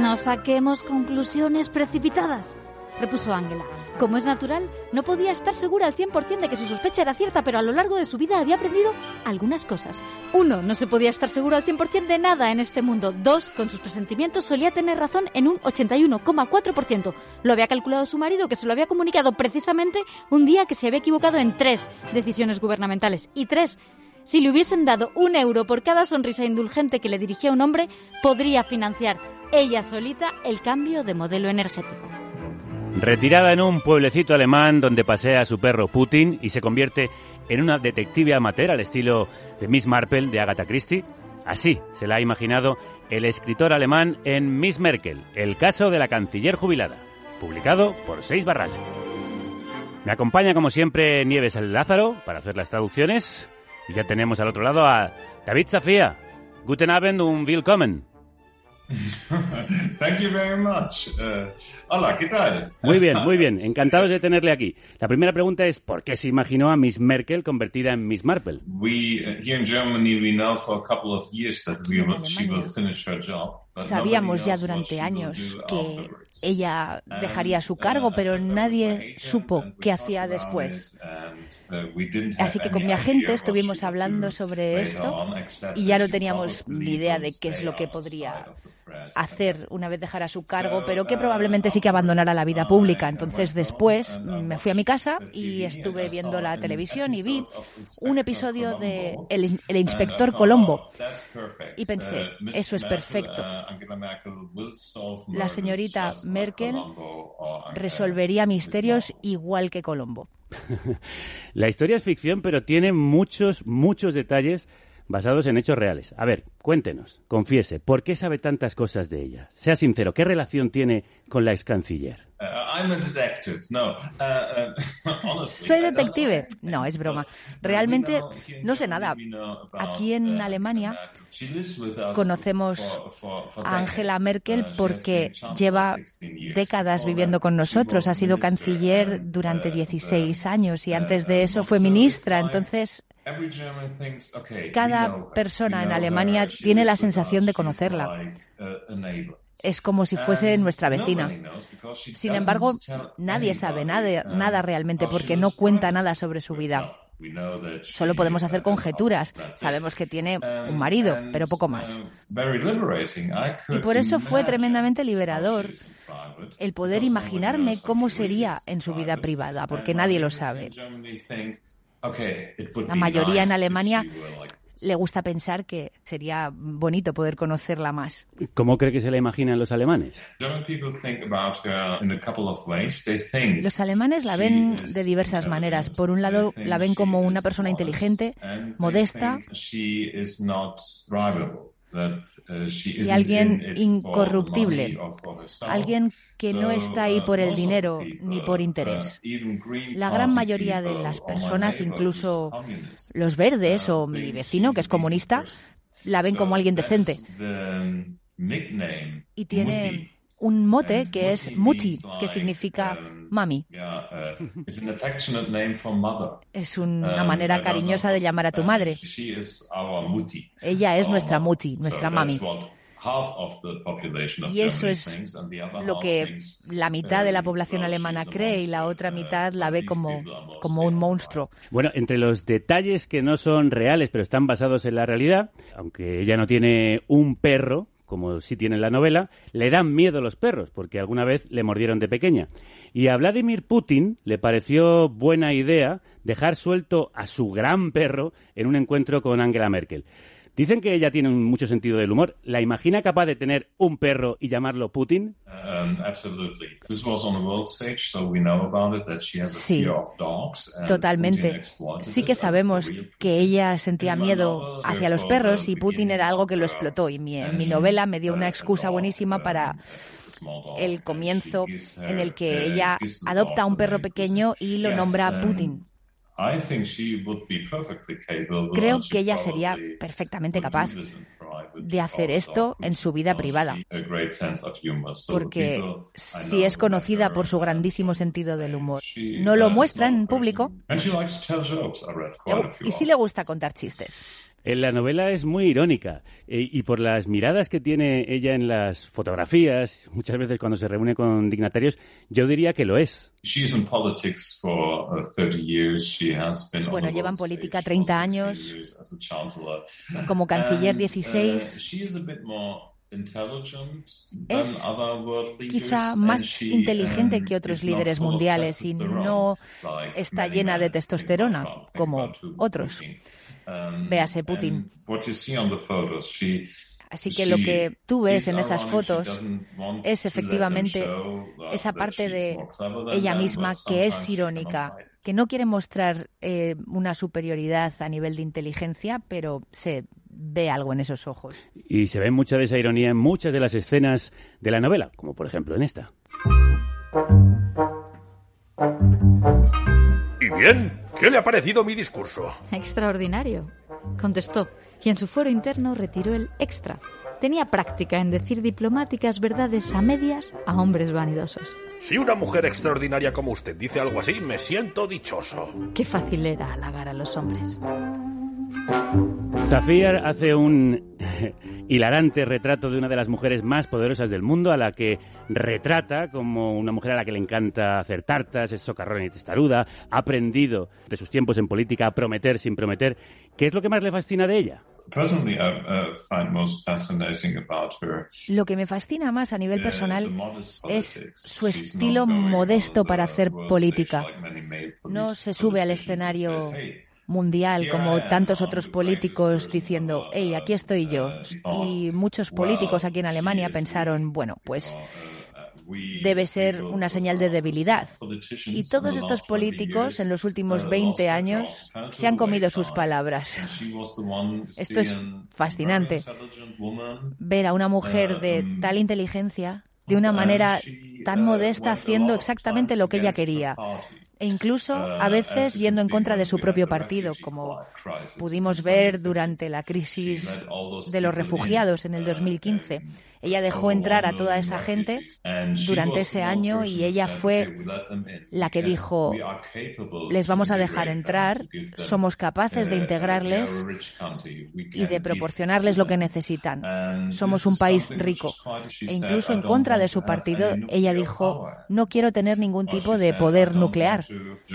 Speaker 4: No saquemos conclusiones precipitadas, repuso Ángela. Como es natural, no podía estar segura al 100% de que su sospecha era cierta, pero a lo largo de su vida había aprendido algunas cosas. Uno, no se podía estar seguro al 100% de nada en este mundo. Dos, con sus presentimientos solía tener razón en un 81,4%. Lo había calculado su marido, que se lo había comunicado precisamente un día que se había equivocado en tres decisiones gubernamentales. Y tres, si le hubiesen dado un euro por cada sonrisa indulgente que le dirigía un hombre, podría financiar ella solita el cambio de modelo energético.
Speaker 2: Retirada en un pueblecito alemán donde pasea a su perro Putin y se convierte en una detective amateur al estilo de Miss Marple de Agatha Christie, así se la ha imaginado el escritor alemán en Miss Merkel, el caso de la canciller jubilada, publicado por Seis Barral. Me acompaña como siempre Nieves el Lázaro para hacer las traducciones y ya tenemos al otro lado a David Safia. Guten Abend und willkommen.
Speaker 14: Thank you very much. Uh, hola, ¿qué tal?
Speaker 2: Muy bien, muy bien. Encantados de tenerle aquí. La primera pregunta es ¿por qué se imaginó a Miss Merkel convertida en Miss Marple?
Speaker 14: We uh, here in Germany we know for a couple of years that we will, she will finish her job.
Speaker 15: Sabíamos ya durante años que ella dejaría su cargo, pero nadie supo qué hacía después. Así que con mi agente estuvimos hablando sobre esto y ya no teníamos ni idea de qué es lo que podría hacer una vez dejara su cargo, pero que probablemente sí que abandonara la vida pública. Entonces después me fui a mi casa y estuve viendo la televisión y vi un episodio de El, el Inspector Colombo y pensé, eso es perfecto. La señorita Merkel resolvería misterios igual que Colombo.
Speaker 2: La historia es ficción, pero tiene muchos, muchos detalles basados en hechos reales. A ver, cuéntenos, confiese, ¿por qué sabe tantas cosas de ella? Sea sincero, ¿qué relación tiene con la ex canciller?
Speaker 15: Soy detective. No, es broma. Realmente no sé nada. Aquí en uh, Alemania conocemos a Angela Merkel uh, porque lleva décadas viviendo con nosotros. Ha sido canciller durante 16 uh, años y antes de eso fue ministra. Entonces Cada persona en Alemania tiene la sensación de conocerla. Es como si fuese nuestra vecina. Sin embargo, nadie sabe nada, nada realmente porque no cuenta nada sobre su vida. Solo podemos hacer conjeturas. Sabemos que tiene un marido, pero poco más. Y por eso fue tremendamente liberador el poder imaginarme cómo sería en su vida privada, porque nadie lo sabe. La mayoría en Alemania le gusta pensar que sería bonito poder conocerla más.
Speaker 2: ¿Cómo cree que se la imaginan los alemanes?
Speaker 15: Los alemanes la ven de diversas maneras. Por un lado, la ven como una persona inteligente, modesta, y alguien incorruptible, alguien que no está ahí por el dinero ni por interés. La gran mayoría de las personas, incluso los verdes o mi vecino, que es comunista, la ven como alguien decente. Y tiene un mote que es Muti, que significa mami. Es una manera cariñosa de llamar a tu madre. Ella es nuestra Muti, nuestra mami. Y eso es lo que la mitad de la población alemana cree y la otra mitad la ve como, como un monstruo.
Speaker 2: Bueno, entre los detalles que no son reales pero están basados en la realidad, aunque ella no tiene un perro, como sí tiene en la novela, le dan miedo los perros, porque alguna vez le mordieron de pequeña. Y a Vladimir Putin le pareció buena idea dejar suelto a su gran perro en un encuentro con Angela Merkel. Dicen que ella tiene mucho sentido del humor. ¿La imagina capaz de tener un perro y llamarlo Putin?
Speaker 15: Sí, totalmente. Sí que sabemos que ella sentía miedo hacia los perros y Putin era algo que lo explotó. Y mi, mi novela me dio una excusa buenísima para el comienzo en el que ella adopta a un perro pequeño y lo nombra Putin. Creo que ella sería perfectamente capaz de hacer esto en su vida privada, porque si es conocida por su grandísimo sentido del humor, no lo muestra en público. y sí le gusta contar chistes.
Speaker 2: En la novela es muy irónica eh, y por las miradas que tiene ella en las fotografías, muchas veces cuando se reúne con dignatarios, yo diría que lo es.
Speaker 15: Bueno, lleva en política 30 años, como canciller 16. Es quizá más inteligente que otros líderes mundiales y no está llena de testosterona como otros. Um, Véase Putin. Así que lo que tú ves en esas fotos es efectivamente esa parte de ella misma que es irónica, que no quiere mostrar eh, una superioridad a nivel de inteligencia, pero se ve algo en esos ojos.
Speaker 2: Y se ve mucha de esa ironía en muchas de las escenas de la novela, como por ejemplo en esta.
Speaker 16: ¿Y bien? ¿Qué le ha parecido mi discurso?
Speaker 4: Extraordinario, contestó, y en su foro interno retiró el extra. Tenía práctica en decir diplomáticas verdades a medias a hombres vanidosos.
Speaker 16: Si una mujer extraordinaria como usted dice algo así, me siento dichoso.
Speaker 4: Qué fácil era halagar a los hombres.
Speaker 2: Safiar hace un hilarante retrato de una de las mujeres más poderosas del mundo, a la que retrata como una mujer a la que le encanta hacer tartas, es socarrona y testaruda, ha aprendido de sus tiempos en política a prometer sin prometer. ¿Qué es lo que más le fascina de ella?
Speaker 15: Lo que me fascina más a nivel personal es su estilo modesto para hacer política. No se sube al escenario mundial, como tantos otros políticos diciendo, hey, aquí estoy yo. Y muchos políticos aquí en Alemania pensaron, bueno, pues debe ser una señal de debilidad. Y todos estos políticos en los últimos 20 años se han comido sus palabras. Esto es fascinante. Ver a una mujer de tal inteligencia de una manera tan modesta haciendo exactamente lo que ella quería e incluso a veces yendo en contra de su propio partido, como pudimos ver durante la crisis de los refugiados en el 2015. Ella dejó entrar a toda esa gente durante ese año y ella fue la que dijo, les vamos a dejar entrar, somos capaces de integrarles y de proporcionarles lo que necesitan. Somos un país rico. E incluso en contra de su partido, ella dijo, no quiero tener ningún tipo de poder nuclear.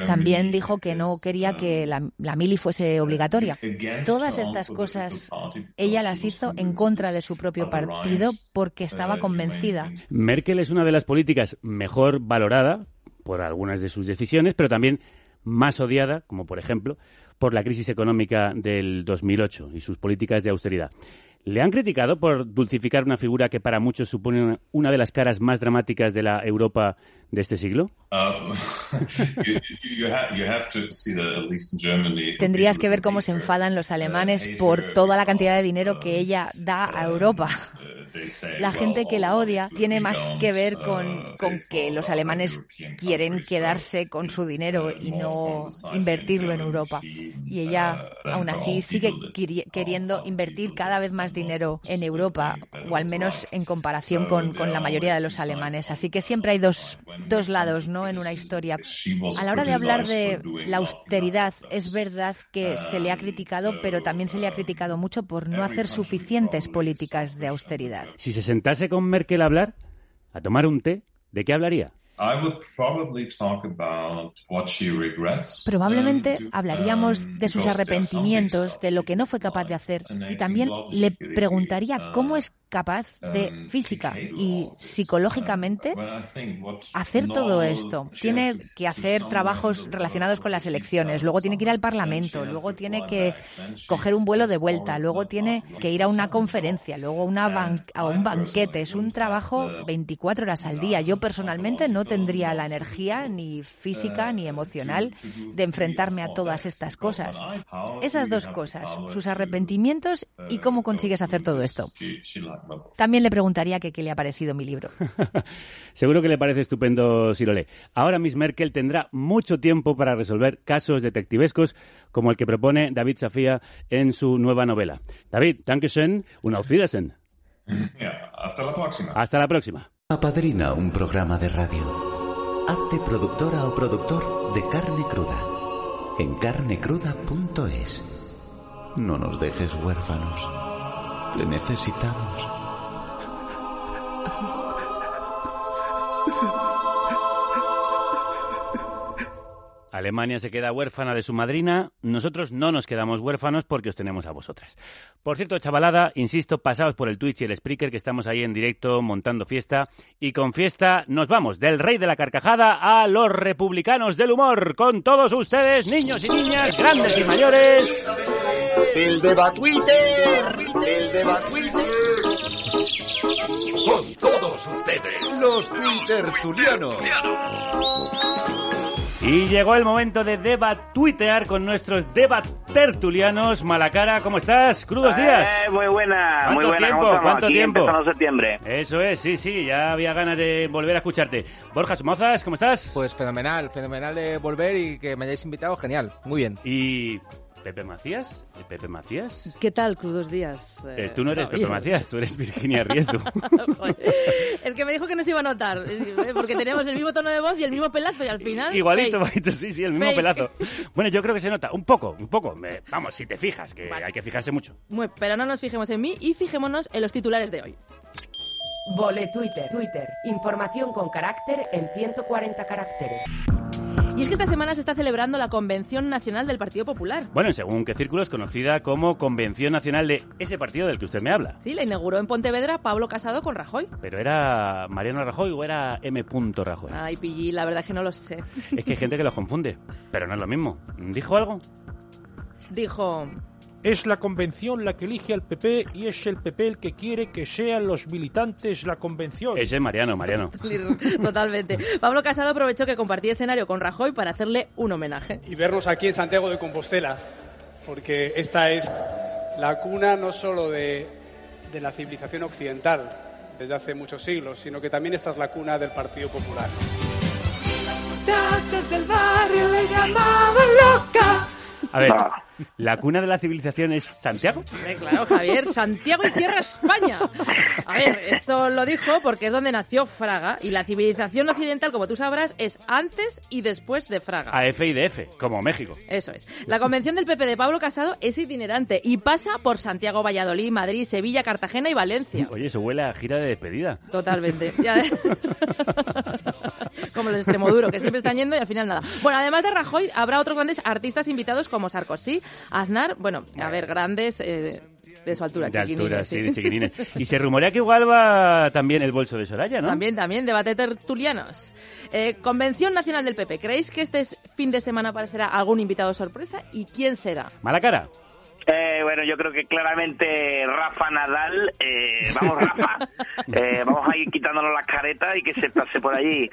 Speaker 15: También dijo que no quería que la, la mili fuese obligatoria. Todas estas cosas ella las hizo en contra de su propio partido porque estaba convencida.
Speaker 2: Merkel es una de las políticas mejor valorada por algunas de sus decisiones, pero también más odiada, como por ejemplo, por la crisis económica del 2008 y sus políticas de austeridad. ¿Le han criticado por dulcificar una figura que para muchos supone una de las caras más dramáticas de la Europa de este siglo?
Speaker 15: Tendrías que ver cómo se enfadan los alemanes por toda la cantidad de dinero que ella da a Europa. La gente que la odia tiene más que ver con, con que los alemanes quieren quedarse con su dinero y no invertirlo en Europa. Y ella, aún así, sigue queriendo invertir cada vez más dinero en Europa, o al menos en comparación con, con la mayoría de los alemanes. Así que siempre hay dos, dos lados ¿no? en una historia. A la hora de hablar de la austeridad, es verdad que se le ha criticado, pero también se le ha criticado mucho por no hacer suficientes políticas de austeridad.
Speaker 2: Si se sentase con Merkel a hablar, a tomar un té, ¿de qué hablaría?
Speaker 15: Probablemente hablaríamos de sus arrepentimientos, de lo que no fue capaz de hacer, y también le preguntaría cómo es capaz de física y psicológicamente hacer todo esto. Tiene que hacer trabajos relacionados con las elecciones, luego tiene que ir al Parlamento, luego tiene que coger un vuelo de vuelta, luego tiene que ir a una conferencia, luego una a un banquete. Es un trabajo 24 horas al día. Yo personalmente no tendría la energía ni física ni emocional de enfrentarme a todas estas cosas. Esas dos cosas, sus arrepentimientos y cómo consigues hacer todo esto. También le preguntaría que qué le ha parecido mi libro.
Speaker 2: Seguro que le parece estupendo si lo lee. Ahora Miss Merkel tendrá mucho tiempo para resolver casos detectivescos como el que propone David Safía en su nueva novela. David, Dankeschön und auf Wiedersehen.
Speaker 14: hasta la próxima.
Speaker 2: Hasta la próxima.
Speaker 17: Apadrina un programa de radio. Hazte productora o productor de carne cruda. En carnecruda.es. No nos dejes huérfanos. Necesitamos.
Speaker 2: Alemania se queda huérfana de su madrina, nosotros no nos quedamos huérfanos porque os tenemos a vosotras. Por cierto, chavalada, insisto, pasaos por el Twitch y el Spreaker que estamos ahí en directo montando fiesta. Y con fiesta nos vamos del rey de la carcajada a los republicanos del humor. Con todos ustedes, niños y niñas, grandes y mayores.
Speaker 18: El deba Twitter, el deba Twitter.
Speaker 16: Con todos ustedes,
Speaker 18: los Twitter Tulianos.
Speaker 2: Y llegó el momento de debatuitear con nuestros debatertulianos. Malacara, ¿cómo estás? Crudos días.
Speaker 19: Eh, muy buena, muy buena.
Speaker 2: tiempo?
Speaker 19: ¿Cómo
Speaker 2: ¿Cuánto
Speaker 19: Aquí
Speaker 2: tiempo?
Speaker 19: septiembre.
Speaker 2: Eso es, sí, sí, ya había ganas de volver a escucharte. Borja Somozas, ¿cómo estás?
Speaker 20: Pues fenomenal, fenomenal de volver y que me hayáis invitado, genial, muy bien.
Speaker 2: ¿Y Pepe Macías? ¿Eh, ¿Pepe Macías?
Speaker 21: ¿Qué tal, crudos días?
Speaker 2: Eh, tú no eres
Speaker 21: ¿sabías?
Speaker 2: Pepe Macías, tú eres Virginia Riezu.
Speaker 21: El que me dijo que no se iba a notar, eh, porque teníamos el mismo tono de voz y el mismo pelazo y al final...
Speaker 2: Igualito, igualito, sí, sí, el mismo
Speaker 21: Fake.
Speaker 2: pelazo. Bueno, yo creo que se nota, un poco, un poco. Me- vamos, si te fijas, que hay que fijarse mucho.
Speaker 21: Muy- pero no nos fijemos en mí y fijémonos en los titulares de hoy.
Speaker 22: Vole Twitter. Twitter. Información con carácter en 140 caracteres.
Speaker 21: Y es que esta semana se está celebrando la Convención Nacional del Partido Popular.
Speaker 2: Bueno, en según qué círculos, conocida como Convención Nacional de ese partido del que usted me habla.
Speaker 21: Sí, la inauguró en Pontevedra Pablo Casado con Rajoy.
Speaker 2: ¿Pero era Mariano Rajoy o era M. Rajoy?
Speaker 21: Ay, Pilli, la verdad es que no lo sé.
Speaker 2: Es que hay gente que los confunde, pero no es lo mismo. ¿Dijo algo?
Speaker 21: Dijo,
Speaker 23: Es la convención la que elige al PP y es el PP el que quiere que sean los militantes la convención.
Speaker 2: Ese es Mariano, Mariano.
Speaker 21: totalmente. Pablo Casado aprovechó que compartía escenario con Rajoy para hacerle un homenaje.
Speaker 24: y vernos aquí en Santiago de Compostela, porque esta es la cuna no solo de, de la civilización occidental desde hace muchos siglos, sino que también esta es la cuna del Partido Popular.
Speaker 25: muchachos del barrio le llamaban loca.
Speaker 2: A ver, ¿la cuna de la civilización es Santiago?
Speaker 21: Claro, Javier, Santiago y Tierra España. A ver, esto lo dijo porque es donde nació Fraga y la civilización occidental, como tú sabrás, es antes y después de Fraga.
Speaker 2: A F y de F, como México.
Speaker 21: Eso es. La convención del PP de Pablo Casado es itinerante y pasa por Santiago, Valladolid, Madrid, Sevilla, Cartagena y Valencia.
Speaker 2: Oye, eso huele a gira de despedida.
Speaker 21: Totalmente. Ya- como los Extremoduro, que siempre están yendo y al final nada. Bueno, además de Rajoy, habrá otros grandes artistas invitados como Sarkozy, Aznar, bueno, a ver, grandes eh, de su altura,
Speaker 2: De altura, sí,
Speaker 21: sí.
Speaker 2: de chiquinines. Y se rumorea que igual va también el bolso de Soraya, ¿no?
Speaker 21: También, también, debate tertulianos. Eh, Convención Nacional del PP. ¿Creéis que este fin de semana aparecerá algún invitado sorpresa? ¿Y quién será?
Speaker 2: Mala cara.
Speaker 19: Eh, bueno, yo creo que claramente Rafa Nadal, eh, vamos Rafa, eh, vamos a ir quitándonos las caretas y que se pase por allí.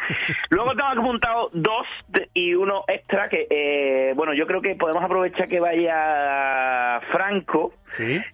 Speaker 19: Luego tengo apuntado dos y uno extra que, eh, bueno, yo creo que podemos aprovechar que vaya Franco,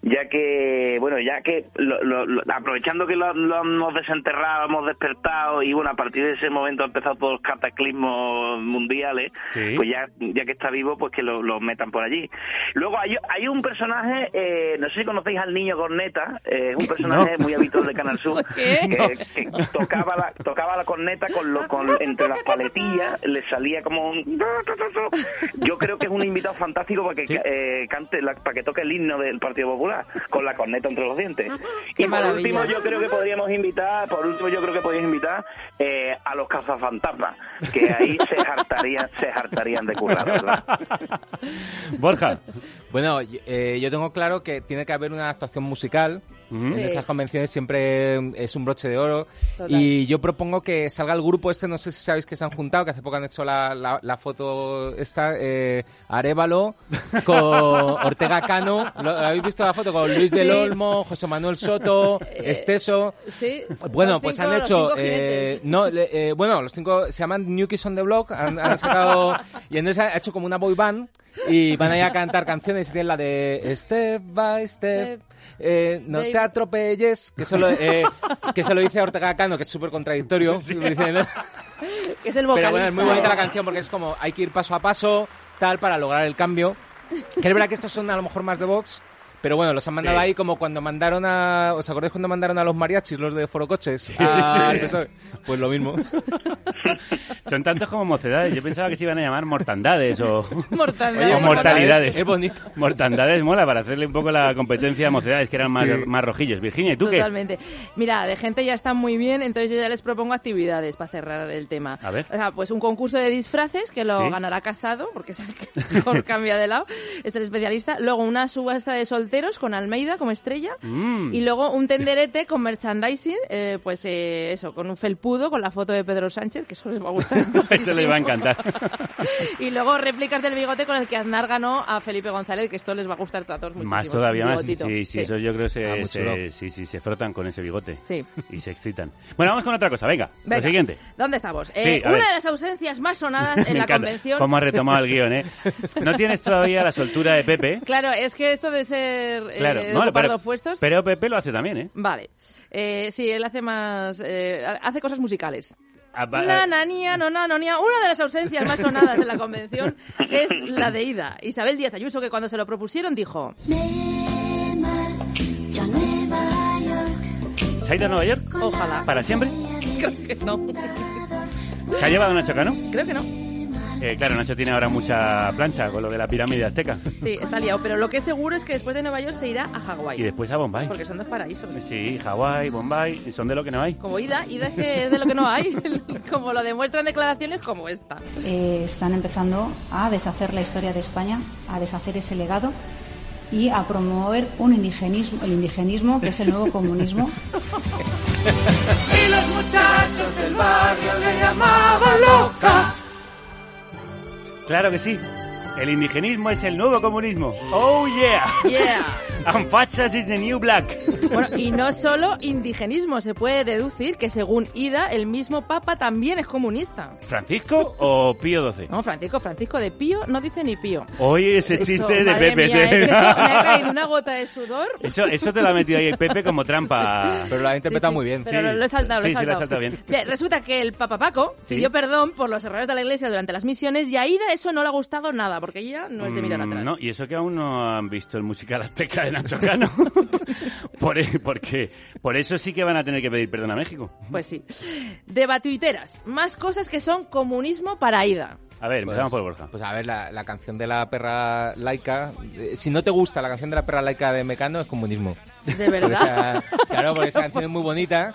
Speaker 19: ya que, bueno, ya que lo- lo- lo- aprovechando que lo, lo hemos desenterrado, hemos despertado y bueno, a partir de ese momento han empezado todos los cataclismos mundiales,
Speaker 2: Sí.
Speaker 19: pues ya, ya que está vivo, pues que lo, lo metan por allí. Luego hay, hay un personaje, eh, no sé si conocéis al niño corneta, eh, es un personaje
Speaker 2: No.
Speaker 19: muy habitual de Canal Sur, que, que tocaba, la, tocaba la corneta con lo, con, entre las paletillas, le salía como un... Yo creo que es un invitado fantástico para que eh, cante, la- para que toque el himno del Partido Popular, con la corneta entre los dientes.
Speaker 21: Qué
Speaker 19: y por
Speaker 21: maravilla.
Speaker 19: último yo creo que podríamos invitar, por último yo creo que podríamos invitar eh, a los cazafantasmas, que ahí se hartarían, se hartarían de currar, ¿verdad?
Speaker 2: Borja.
Speaker 20: Bueno, eh, yo tengo claro que tiene que haber una actuación musical. En
Speaker 21: Sí.
Speaker 20: estas convenciones siempre es un broche de oro.
Speaker 21: Total.
Speaker 20: Y yo propongo que salga el grupo este, no sé si sabéis que se han juntado, que hace poco han hecho la, la, la foto esta, eh, Arevalo, con Ortega Cano. ¿Lo, ¿Habéis visto la foto? Con Luis del. Olmo, José Manuel Soto, Esteso.
Speaker 21: Sí.
Speaker 20: Bueno, pues han hecho, eh, no, le- eh, bueno, los cinco se llaman New Kids on the Block, han, han sacado, y entonces ha hecho como una boy band, y van a ir a cantar canciones, y tienen la de Step by Step, eh, no te atropelles, que solo, eh, que se lo dice Ortega Cano, que es súper contradictorio, Dice, ¿no?
Speaker 21: Que es el
Speaker 20: pero
Speaker 21: vocalista.
Speaker 20: bueno, es muy bonita la canción porque es como, hay que ir paso a paso, tal, para lograr el cambio, que es verdad que estos son a lo mejor más de Vox, pero bueno, los han mandado
Speaker 2: Sí.
Speaker 20: ahí como cuando mandaron a... ¿Os acordáis cuando mandaron a los mariachis, los de Forocoches?
Speaker 2: sí,
Speaker 20: a-
Speaker 2: sí.
Speaker 20: Pues lo mismo.
Speaker 2: Son tantos como mocedades. Yo pensaba que se iban a llamar mortandades o,
Speaker 21: Mortandades.
Speaker 2: o mortalidades.
Speaker 20: Es bonito.
Speaker 2: Mortandades mola para hacerle un poco la competencia a mocedades, que eran más,
Speaker 20: Sí.
Speaker 2: más rojillos. Virginia, ¿y tú qué?
Speaker 21: Totalmente. Mira, de gente ya está muy bien, entonces yo ya les propongo actividades para cerrar el tema.
Speaker 2: A ver.
Speaker 21: O sea, pues un concurso de disfraces que lo
Speaker 2: Sí.
Speaker 21: ganará Casado, porque es el que mejor cambia de lado, es el especialista. Luego una subasta de solteros con Almeida como estrella.
Speaker 2: Mm.
Speaker 21: Y luego un tenderete con merchandising, eh, pues eh, eso, con un felpudo, con la foto de Pedro Sánchez, que eso les va a gustar.
Speaker 2: Eso les va a encantar.
Speaker 21: y luego réplicas del bigote con el que Aznar ganó a Felipe González, que esto les va a gustar a todos muchísimo.
Speaker 2: Más todavía más.
Speaker 21: Bigotito.
Speaker 2: Sí, sí, eso yo creo que
Speaker 20: Ah,
Speaker 2: se, se- sí, sí, se frotan con ese bigote.
Speaker 21: Sí.
Speaker 2: Y se excitan. Bueno, vamos con otra cosa. Venga,
Speaker 21: Venga,
Speaker 2: lo siguiente.
Speaker 21: ¿Dónde estamos?
Speaker 2: Sí,
Speaker 21: Eh, una
Speaker 2: ver.
Speaker 21: de las ausencias más sonadas en la
Speaker 2: encanta
Speaker 21: convención.
Speaker 2: cómo has retomado el guion, ¿eh? No tienes todavía la soltura de Pepe.
Speaker 21: Claro, es que esto de ser eh,
Speaker 2: Claro,
Speaker 21: de
Speaker 2: no,
Speaker 21: ocupar
Speaker 2: pero,
Speaker 21: dos puestos.
Speaker 2: pero Pepe lo hace también, ¿eh?
Speaker 21: Vale. Eh, sí, él hace más. eh, hace cosas musicales.
Speaker 2: Ah, va-
Speaker 21: Na, na, nia, no, na, no, nia. Una de las ausencias más sonadas en la convención es la de Ida. Isabel Díaz Ayuso, que cuando se lo propusieron dijo:
Speaker 2: ¿Se ha ido a Nueva York?
Speaker 21: Ojalá.
Speaker 2: ¿Para siempre?
Speaker 21: Creo que no.
Speaker 2: ¿Se ha llevado Nacho Cano?
Speaker 21: Creo que no.
Speaker 2: Eh, claro, Nacho tiene ahora mucha plancha con lo de la pirámide azteca.
Speaker 21: Sí, está liado. Pero lo que es seguro es que después de Nueva York se irá a Hawái.
Speaker 2: Y después a Bombay.
Speaker 21: Porque son dos paraísos.
Speaker 2: Sí, Hawái, Bombay, son de lo que no hay.
Speaker 21: Como Ida, Ida es que es de lo que no hay. como lo demuestran declaraciones como esta.
Speaker 26: Eh, están empezando a deshacer la historia de España, a deshacer ese legado y a promover un indigenismo, el indigenismo, que es el nuevo comunismo.
Speaker 25: Y los muchachos del barrio le llamaban loca.
Speaker 2: Claro que sí. El indigenismo es el nuevo comunismo. Oh yeah.
Speaker 21: Yeah.
Speaker 2: And fachas is the new black.
Speaker 21: Bueno, y no solo indigenismo, se puede deducir que según Ida, el mismo Papa también es comunista.
Speaker 2: ¿Francisco o Pío XII?
Speaker 21: No, Francisco, Francisco de Pío no dice ni Pío.
Speaker 2: Oye, ese
Speaker 21: Esto,
Speaker 2: chiste de
Speaker 21: madre
Speaker 2: Pepe.
Speaker 21: mía, es que esto me ha caído una gota de sudor.
Speaker 2: Eso, eso te lo ha metido ahí el Pepe como trampa.
Speaker 20: Pero lo ha interpretado
Speaker 21: Sí, sí,
Speaker 20: muy bien.
Speaker 21: Pero lo, lo he saltado, lo he
Speaker 2: Sí, sí, lo
Speaker 21: saltado.
Speaker 2: has saltado bien.
Speaker 21: Bien, Resulta que el Papa Paco
Speaker 2: Sí.
Speaker 21: pidió perdón por los errores de la Iglesia durante las misiones y a Ida eso no le ha gustado nada, porque ella no es de mirar
Speaker 2: Mm,
Speaker 21: atrás.
Speaker 2: No, y eso que aún no han visto el musical Azteca de Nacho Cano. por, e- porque, por eso sí que van a tener que pedir perdón a México.
Speaker 21: Pues sí. Debatuiteras. Más cosas que son comunismo para Ida.
Speaker 2: A ver, empezamos por Borja.
Speaker 20: Pues a ver, la, la canción de la perra laica. eh, si no te gusta la canción de la perra laica de Mecano, es comunismo.
Speaker 21: ¿De verdad?
Speaker 20: Esa- claro, porque esa canción es muy bonita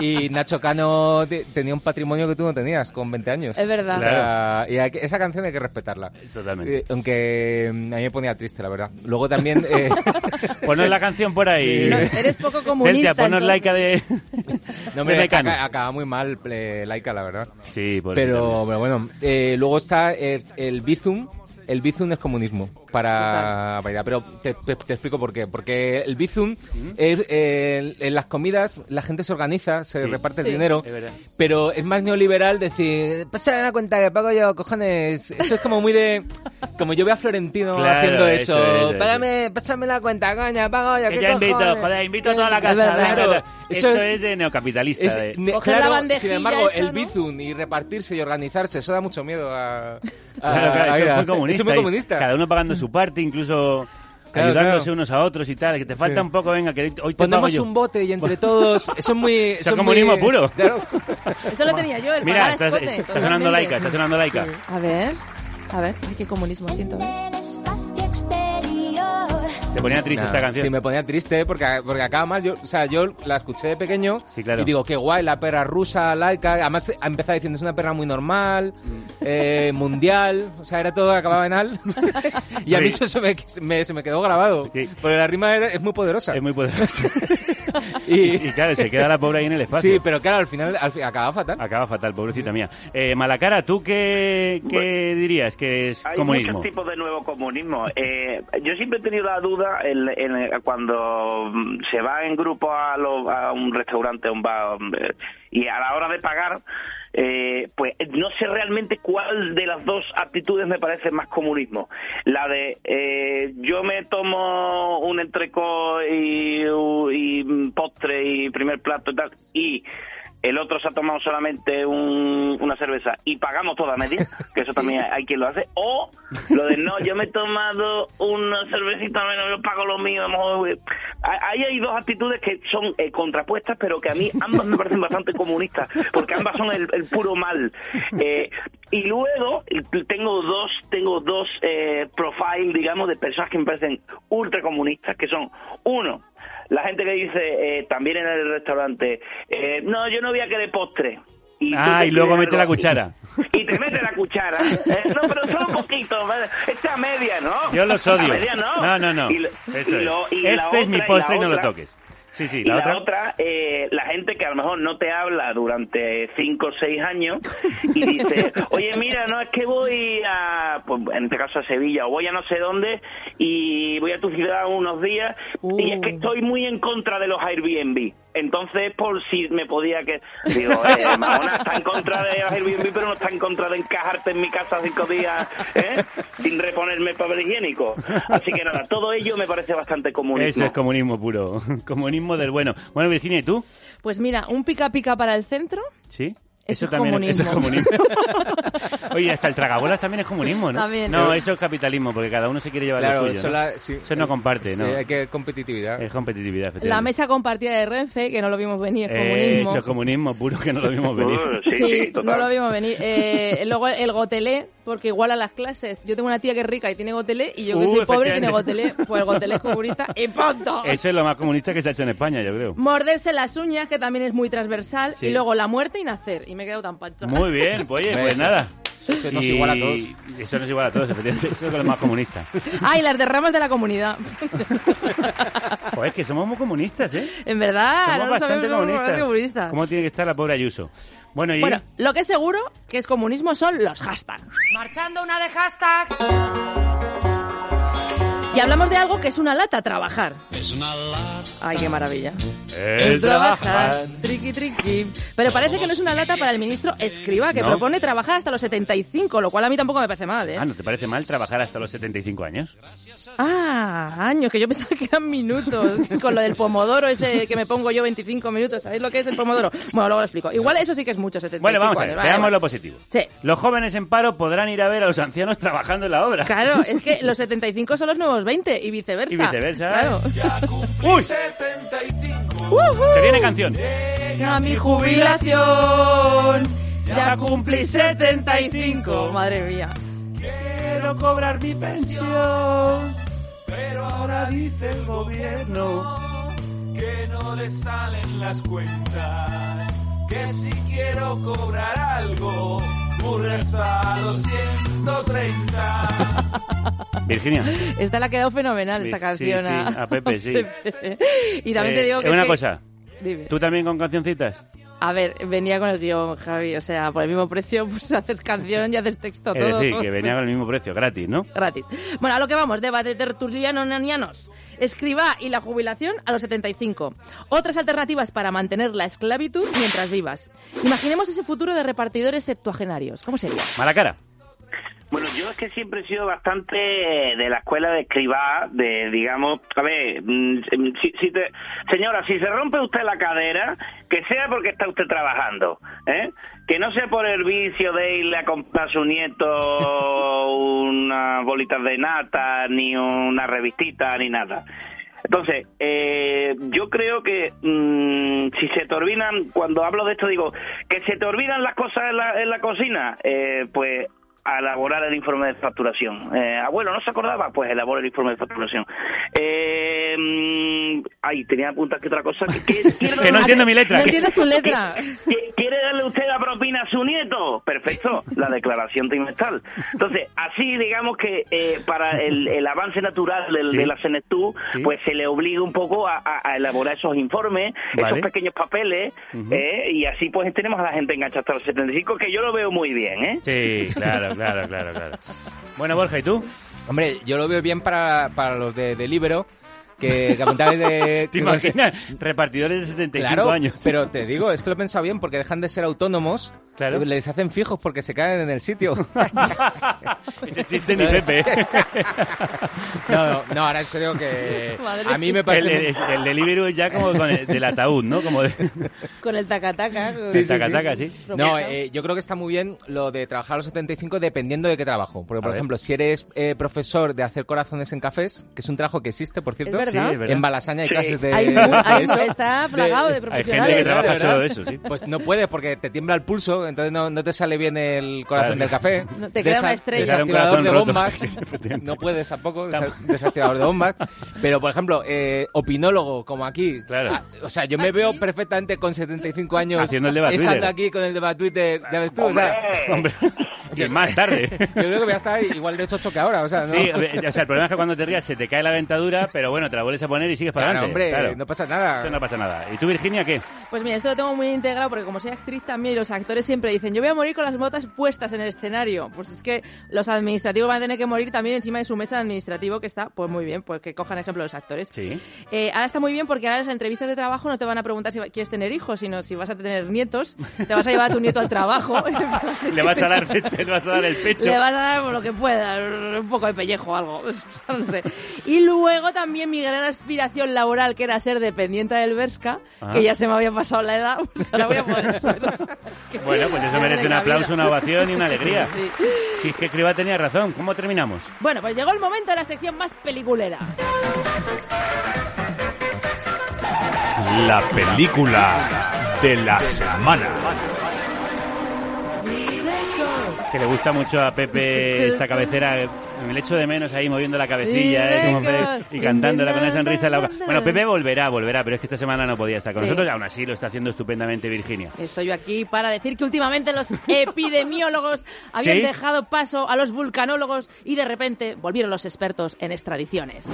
Speaker 20: y Nacho Cano te- tenía un patrimonio que tú no tenías con 20 años.
Speaker 21: Es verdad.
Speaker 20: O sea, y hay que- esa canción hay que respetarla.
Speaker 2: Totalmente.
Speaker 20: Eh, aunque mm, a mí me ponía triste, la verdad. Luego también... eh,
Speaker 2: Ponos la canción por ahí.
Speaker 21: No, eres poco comunista.
Speaker 2: Celtia, ponos
Speaker 21: entonces.
Speaker 2: laica de...
Speaker 20: No,
Speaker 2: Mecano.
Speaker 20: acaba, acaba muy mal eh, Laika, la verdad.
Speaker 2: Sí, por eso
Speaker 20: pero, pero bueno, eh, luego está el, el Bizum. El Bizum es comunismo para para- Pero te, te- te explico por qué. Porque el Bizum, es, eh, en las comidas la gente se organiza, se
Speaker 2: Sí.
Speaker 20: reparte el
Speaker 2: Sí.
Speaker 20: dinero,
Speaker 2: Es
Speaker 20: pero es más neoliberal decir, pásame la cuenta que pago yo, cojones. Eso es como muy de... Como yo veo a Florentino
Speaker 2: Claro,
Speaker 20: haciendo
Speaker 2: eso,
Speaker 20: eso.
Speaker 2: eso.
Speaker 20: Págame, pásame la cuenta, coña, pago yo.
Speaker 2: Que
Speaker 20: ¿qué
Speaker 2: ya invito, joder, invito a toda la casa.
Speaker 20: Claro,
Speaker 2: Eso,
Speaker 20: eso
Speaker 2: es,
Speaker 20: es-
Speaker 2: de neocapitalista.
Speaker 20: Es-
Speaker 2: de-
Speaker 20: ne-
Speaker 21: Coger la
Speaker 20: claro,
Speaker 21: bandejilla
Speaker 20: sin embargo,
Speaker 21: esa,
Speaker 20: el
Speaker 21: ¿no?
Speaker 20: bizum y repartirse y organizarse, eso da mucho miedo a... a-
Speaker 2: Claro, claro,
Speaker 20: a-
Speaker 2: eso es
Speaker 20: a-
Speaker 2: comunista.
Speaker 20: Es muy comunista.
Speaker 2: Cada uno pagando su parte, incluso
Speaker 20: Claro,
Speaker 2: ayudándose
Speaker 20: claro.
Speaker 2: unos a otros y tal. Que te falta
Speaker 20: Sí.
Speaker 2: un poco, venga, que hoy te pago
Speaker 20: Ponemos
Speaker 2: yo.
Speaker 20: un bote y entre todos... Eso es muy...
Speaker 2: Eso es comunismo
Speaker 20: muy-
Speaker 2: puro.
Speaker 20: Claro.
Speaker 21: Eso lo tenía yo, el
Speaker 2: Mira,
Speaker 21: pagar
Speaker 2: está,
Speaker 21: escote,
Speaker 2: está sonando laica, está sonando laica.
Speaker 21: A ver, a ver, ay, qué comunismo siento. a ver.
Speaker 2: Te ponía triste
Speaker 20: Nah,
Speaker 2: esta canción.
Speaker 20: Sí, me ponía triste porque, porque acaba mal. Yo, o sea, yo la escuché de pequeño
Speaker 2: claro.
Speaker 20: y digo, qué guay, la perra rusa, laica. Además, ha empezado diciendo, es una perra muy normal, eh, mundial. O sea, era todo, acababa en al. y a mí eso se me, me- se me quedó grabado. Porque la rima era- es muy poderosa.
Speaker 2: Es muy poderosa.
Speaker 20: y,
Speaker 2: Y claro, se queda la pobre ahí en el espacio.
Speaker 20: Sí, pero claro, al final al fi- acaba fatal.
Speaker 2: Acaba fatal, pobrecita mía. Eh, Malacara, ¿tú qué, qué dirías que es
Speaker 19: Hay
Speaker 2: comunismo?
Speaker 19: muchos tipos de nuevo comunismo. Eh, yo siempre he tenido la duda en, en- cuando mm, se va en grupo a, lo- a un restaurante, a un bar, eh, y a la hora de pagar, eh, pues no sé realmente cuál de las dos actitudes me parece más comunismo. La de eh, yo me tomo un entrecot y, y postre y primer plato y tal, y el otro se ha tomado solamente un- una cerveza y pagamos toda media, que eso también hay, hay quien lo hace, o lo de no, yo me he tomado una cervecita menos, yo pago lo mío, ahí hay dos actitudes que son eh, contrapuestas, pero que a mí ambas me parecen bastante comunistas, porque ambas son el, el puro mal. Eh, y luego tengo dos, tengo dos eh, profiles, digamos, de personas que me parecen ultra comunistas, que son, uno, la gente que dice eh, también en el restaurante, eh, no, yo no voy a querer postre. Y
Speaker 2: Ah, y luego mete la cuchara.
Speaker 19: Y te mete la cuchara. ¿eh? No, pero solo un poquito. Esta media, ¿no?
Speaker 2: Yo los odio.
Speaker 19: media, no.
Speaker 2: No, no, no.
Speaker 19: Y,
Speaker 2: Eso
Speaker 19: y
Speaker 2: es. este es mi
Speaker 19: y
Speaker 2: postre y, no lo toques. Sí, sí,
Speaker 19: y
Speaker 2: la,
Speaker 19: la
Speaker 2: otra.
Speaker 19: otra, eh, la gente que a lo mejor no te habla durante cinco o seis años y dice, oye, mira, no es que voy a, pues, en este caso a Sevilla, o voy a no sé dónde y voy a tu ciudad unos días y es que estoy muy en contra de los Airbnb. Entonces, por si me podía que... Digo, eh, Mahona está en contra de Airbnb, pero no está en contra de encajarte en mi casa cinco días ¿eh? sin reponerme el papel higiénico. Así que nada, todo ello me parece bastante comunismo.
Speaker 2: Eso es comunismo puro. comunismo del bueno. Bueno, Virginia, ¿y tú?
Speaker 21: Pues mira, un pica pica para el centro.
Speaker 2: ¿Sí?
Speaker 21: Eso es
Speaker 2: también eso es
Speaker 21: comunismo.
Speaker 2: comunismo. Oye, hasta el tragabolas también es comunismo, ¿no?
Speaker 21: También.
Speaker 2: No, eso es capitalismo, porque cada uno se quiere llevar
Speaker 20: Claro,
Speaker 2: lo suyo.
Speaker 20: eso,
Speaker 2: ¿no?
Speaker 20: la- sí,
Speaker 2: Eso no comparte,
Speaker 20: sí,
Speaker 2: ¿no?
Speaker 20: hay que competitividad.
Speaker 2: Es competitividad,
Speaker 21: La mesa compartida de Renfe, que no lo vimos venir, es
Speaker 2: Eh,
Speaker 21: comunismo.
Speaker 2: Eso es comunismo puro que no lo vimos venir.
Speaker 21: Sí, no lo vimos venir. Eh, luego el gotelé, porque igual a las clases. Yo tengo una tía que es rica y tiene gotelé, y yo que
Speaker 2: Uh,
Speaker 21: soy pobre y tiene gotelé. Pues el gotelé es comunista y punto.
Speaker 2: Eso es lo más comunista que se ha hecho en España, yo creo.
Speaker 21: Morderse las uñas, que también es muy transversal.
Speaker 2: Sí.
Speaker 21: Y luego la muerte y nacer. Y me he quedado tan pancha.
Speaker 2: Muy bien, pues oye, pues nada.
Speaker 20: Eso nos
Speaker 2: Y-
Speaker 20: iguala a todos.
Speaker 2: Eso nos iguala a todos, efectivamente. Eso es lo más comunista.
Speaker 21: Ay, las derramas de la comunidad.
Speaker 2: Pues es que somos muy comunistas, ¿eh?
Speaker 21: en verdad,
Speaker 2: Somos
Speaker 21: no
Speaker 2: bastante
Speaker 21: sabemos,
Speaker 2: comunistas. ¿Cómo tiene que estar la pobre Ayuso? Bueno, y...
Speaker 21: Bueno, lo que es seguro que es comunismo son los hashtags.
Speaker 25: Marchando una de hashtag.
Speaker 21: Y hablamos de algo que es una lata, trabajar.
Speaker 25: Es una lata.
Speaker 21: Ay, qué maravilla.
Speaker 2: El trabajar.
Speaker 21: Triqui, triqui. Pero parece que no es una lata para el ministro Escriba, que
Speaker 2: ¿No?
Speaker 21: propone trabajar hasta los 75, lo cual a mí tampoco me parece mal, ¿eh?
Speaker 2: Ah, ¿no te parece mal trabajar hasta los 75 años?
Speaker 21: Ah, años, que yo pensaba que eran minutos. Con lo del pomodoro ese que me pongo yo 25 minutos. ¿Sabéis lo que es el pomodoro? Bueno, luego lo explico. Igual eso sí que es mucho, 75
Speaker 2: Bueno, vamos a ver,
Speaker 21: años. Vale,
Speaker 2: veamos lo positivo.
Speaker 21: Sí.
Speaker 2: Los jóvenes en paro podrán ir a ver a los ancianos trabajando en la obra.
Speaker 21: Claro, es que los 75 son los nuevos 20 y viceversa.
Speaker 2: Y viceversa.
Speaker 21: Claro.
Speaker 2: ¡Uy! Se viene canción.
Speaker 21: A mi jubilación. Ya cumplí 75. Madre mía.
Speaker 25: Quiero cobrar mi pensión, pero ahora dice el gobierno que no le salen las cuentas. Que si quiero cobrar algo, ocurre hasta los 130.
Speaker 2: Virginia.
Speaker 21: Esta le ha quedado fenomenal, esta
Speaker 2: Sí,
Speaker 21: canción.
Speaker 2: sí, a Pepe, sí.
Speaker 21: Pepe. y también te
Speaker 2: Eh,
Speaker 21: digo que.
Speaker 2: Una
Speaker 21: es que-
Speaker 2: cosa.
Speaker 21: Dime.
Speaker 2: ¿Tú también con cancioncitas?
Speaker 21: A ver, venía con el guion, Javi. O sea, por el mismo precio, pues haces canción y haces texto
Speaker 2: Es
Speaker 21: todo.
Speaker 2: decir,
Speaker 21: todo.
Speaker 2: que venía con el mismo precio, gratis, ¿no?
Speaker 21: Gratis. Bueno, a lo que vamos, debate tertuliano nanianos. Escriba y la jubilación a los 75. Otras alternativas para mantener la esclavitud mientras vivas. Imaginemos ese futuro de repartidores septuagenarios. ¿Cómo sería?
Speaker 2: Mala cara.
Speaker 19: Bueno, yo es que siempre he sido bastante de la escuela de escribá, de, digamos, a ver, mm, si, si te- señora, si se rompe usted la cadera, que sea porque está usted trabajando, ¿eh? Que no sea por el vicio de irle a comprar a su nieto unas bolitas de nata, ni una revistita, ni nada. Entonces, eh, yo creo que mm, si se te olvidan, cuando hablo de esto digo, que se te olvidan las cosas en la, en la cocina, eh, pues a elaborar el informe de facturación. Eh, abuelo, ¿no se acordaba? Pues elabora el informe de facturación. Eh, mm, ay, tenía apuntar que otra cosa. Que,
Speaker 2: no entiendo mi letra.
Speaker 21: No entiendes tu letra.
Speaker 19: ¿Qui- ¿Quiere darle usted la propina a su nieto? Perfecto, la declaración trimestral. Entonces, así digamos que eh, para el, el avance natural del-
Speaker 2: Sí.
Speaker 19: de la CNETU,
Speaker 2: Sí.
Speaker 19: pues se le obliga un poco a, a- a elaborar esos informes,
Speaker 2: Vale.
Speaker 19: esos pequeños papeles, eh, y así pues tenemos a la gente enganchada hasta los 75, que yo lo veo muy bien, ¿eh?
Speaker 2: Sí, claro, claro, claro, claro. Bueno, Borja, ¿y tú?
Speaker 20: Hombre, yo lo veo bien para, para los de, de Libero, que, que apuntabais de...
Speaker 2: ¿Te imaginas? Repartidores de 75
Speaker 20: Claro,
Speaker 2: años.
Speaker 20: pero te digo, es que lo he pensado bien, porque dejan de ser autónomos,
Speaker 2: Claro.
Speaker 20: les hacen fijos porque se caen en el sitio.
Speaker 2: Ese chiste ni Pepe.
Speaker 20: No, no, no, ahora en serio que
Speaker 21: Madre
Speaker 20: a mí me
Speaker 2: El,
Speaker 20: parece...
Speaker 2: el, el Deliveroo ya como con el, del ataúd, ¿no? Como de...
Speaker 21: Con el tacataca.
Speaker 2: Sí, taca-taca, sí.
Speaker 20: No, eh, yo creo que está muy bien lo de trabajar a los 75 dependiendo de qué trabajo. Porque, por
Speaker 2: ver.
Speaker 20: ejemplo, si eres eh, profesor de hacer corazones en cafés, que es un trabajo que existe, por cierto.
Speaker 21: Es verdad.
Speaker 2: Sí, es verdad.
Speaker 20: En Balasaña hay
Speaker 19: Sí.
Speaker 20: clases de,
Speaker 21: Hay
Speaker 20: de
Speaker 21: hay-
Speaker 20: eso.
Speaker 21: está plagado de
Speaker 2: Hay
Speaker 21: profesionales.
Speaker 2: gente que trabaja solo de eso, sí.
Speaker 20: Pues no puedes porque te tiembla el pulso, entonces no, no te sale bien el corazón
Speaker 2: Claro.
Speaker 20: del café.
Speaker 21: No, te queda una
Speaker 20: Desa-
Speaker 21: estrella.
Speaker 2: Te sale un
Speaker 20: Desactivador de bombas. No puedes tampoco, desa- desactivador de bombas. Pero, por ejemplo, eh, opinólogo, como aquí.
Speaker 2: Claro.
Speaker 20: Ah, o sea, yo me veo perfectamente con 75 años
Speaker 2: Haciendo el debate
Speaker 20: estando
Speaker 2: Twitter.
Speaker 20: aquí con el debate Twitter. Ya ves tú, o sea,
Speaker 2: Hombre, y más tarde.
Speaker 20: yo creo que voy a estar igual de chocho que ahora, o sea, ¿no?
Speaker 2: Sí, o sea, el problema es que cuando te rías se te cae la dentadura, pero bueno, te la vuelves a poner y sigues para
Speaker 20: Claro,
Speaker 2: adelante.
Speaker 20: hombre,
Speaker 2: Claro.
Speaker 20: no pasa nada.
Speaker 2: Esto no pasa nada. ¿Y tú, Virginia, qué?
Speaker 21: Pues mira, esto lo tengo muy integrado porque como soy actriz también, los actores siempre dicen, yo voy a morir con las botas puestas en el escenario. Pues es que los administrativos van a tener que morir también encima de su mesa de administrativo, que está, pues muy bien, pues que cojan ejemplo los actores.
Speaker 2: Sí.
Speaker 21: Eh, ahora está muy bien porque ahora las entrevistas de trabajo no te van a preguntar si quieres tener hijos, sino si vas a tener nietos. Te vas a llevar a tu nieto al trabajo.
Speaker 2: Le vas a dar, le vas a dar el pecho.
Speaker 21: Le vas a dar lo que pueda, un poco de pellejo o algo, no sé. Y luego también mi gran aspiración laboral, que era ser dependiente del Berska,
Speaker 2: Ah.
Speaker 21: que ya se me había pasado la edad, pues ahora voy a poder ser.
Speaker 2: Bueno, pues eso merece un aplauso, una ovación y una alegría.
Speaker 21: Sí.
Speaker 2: Si es que Escriba tenía razón. ¿Cómo terminamos?
Speaker 21: Bueno, pues llegó el momento de la sección más peliculera.
Speaker 23: La película de la semana.
Speaker 2: Que le gusta mucho a Pepe esta cabecera. Me le echo de menos ahí moviendo la cabecilla ¿eh? Como Pepe, y cantándola con una sonrisa en la boca. Bueno, Pepe volverá, volverá, pero es que esta semana no podía estar con
Speaker 21: Sí.
Speaker 2: nosotros y aún así lo está haciendo estupendamente Virginia.
Speaker 21: Estoy yo aquí para decir que últimamente los epidemiólogos habían
Speaker 2: ¿Sí?
Speaker 21: dejado paso a los vulcanólogos y de repente volvieron los expertos en extradiciones.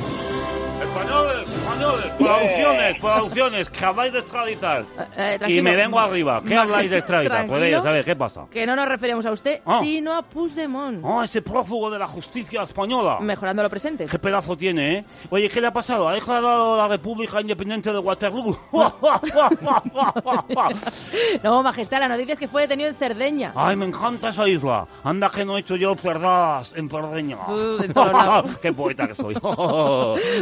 Speaker 2: Españoles, españoles, producciones, producciones, que habláis de extraditar.
Speaker 21: Eh,
Speaker 2: y
Speaker 21: tranquilo.
Speaker 2: me vengo arriba. ¿Qué habláis de extraditar? Podéis saber qué pasa.
Speaker 21: Que no nos referimos a usted,
Speaker 2: Ah.
Speaker 21: Sino a Puigdemont.
Speaker 2: Oh, ese prófugo de la justicia española.
Speaker 21: Mejorando lo presente.
Speaker 2: ¿Qué pedazo tiene, eh? Oye, ¿qué le ha pasado? ¿Ha declarado la República Independiente de Waterloo?
Speaker 21: No, majestad, la noticia es que fue detenido en Cerdeña.
Speaker 2: Ay, me encanta esa isla. Anda que no he hecho yo cerdadas en Cerdeña. Qué poeta que soy.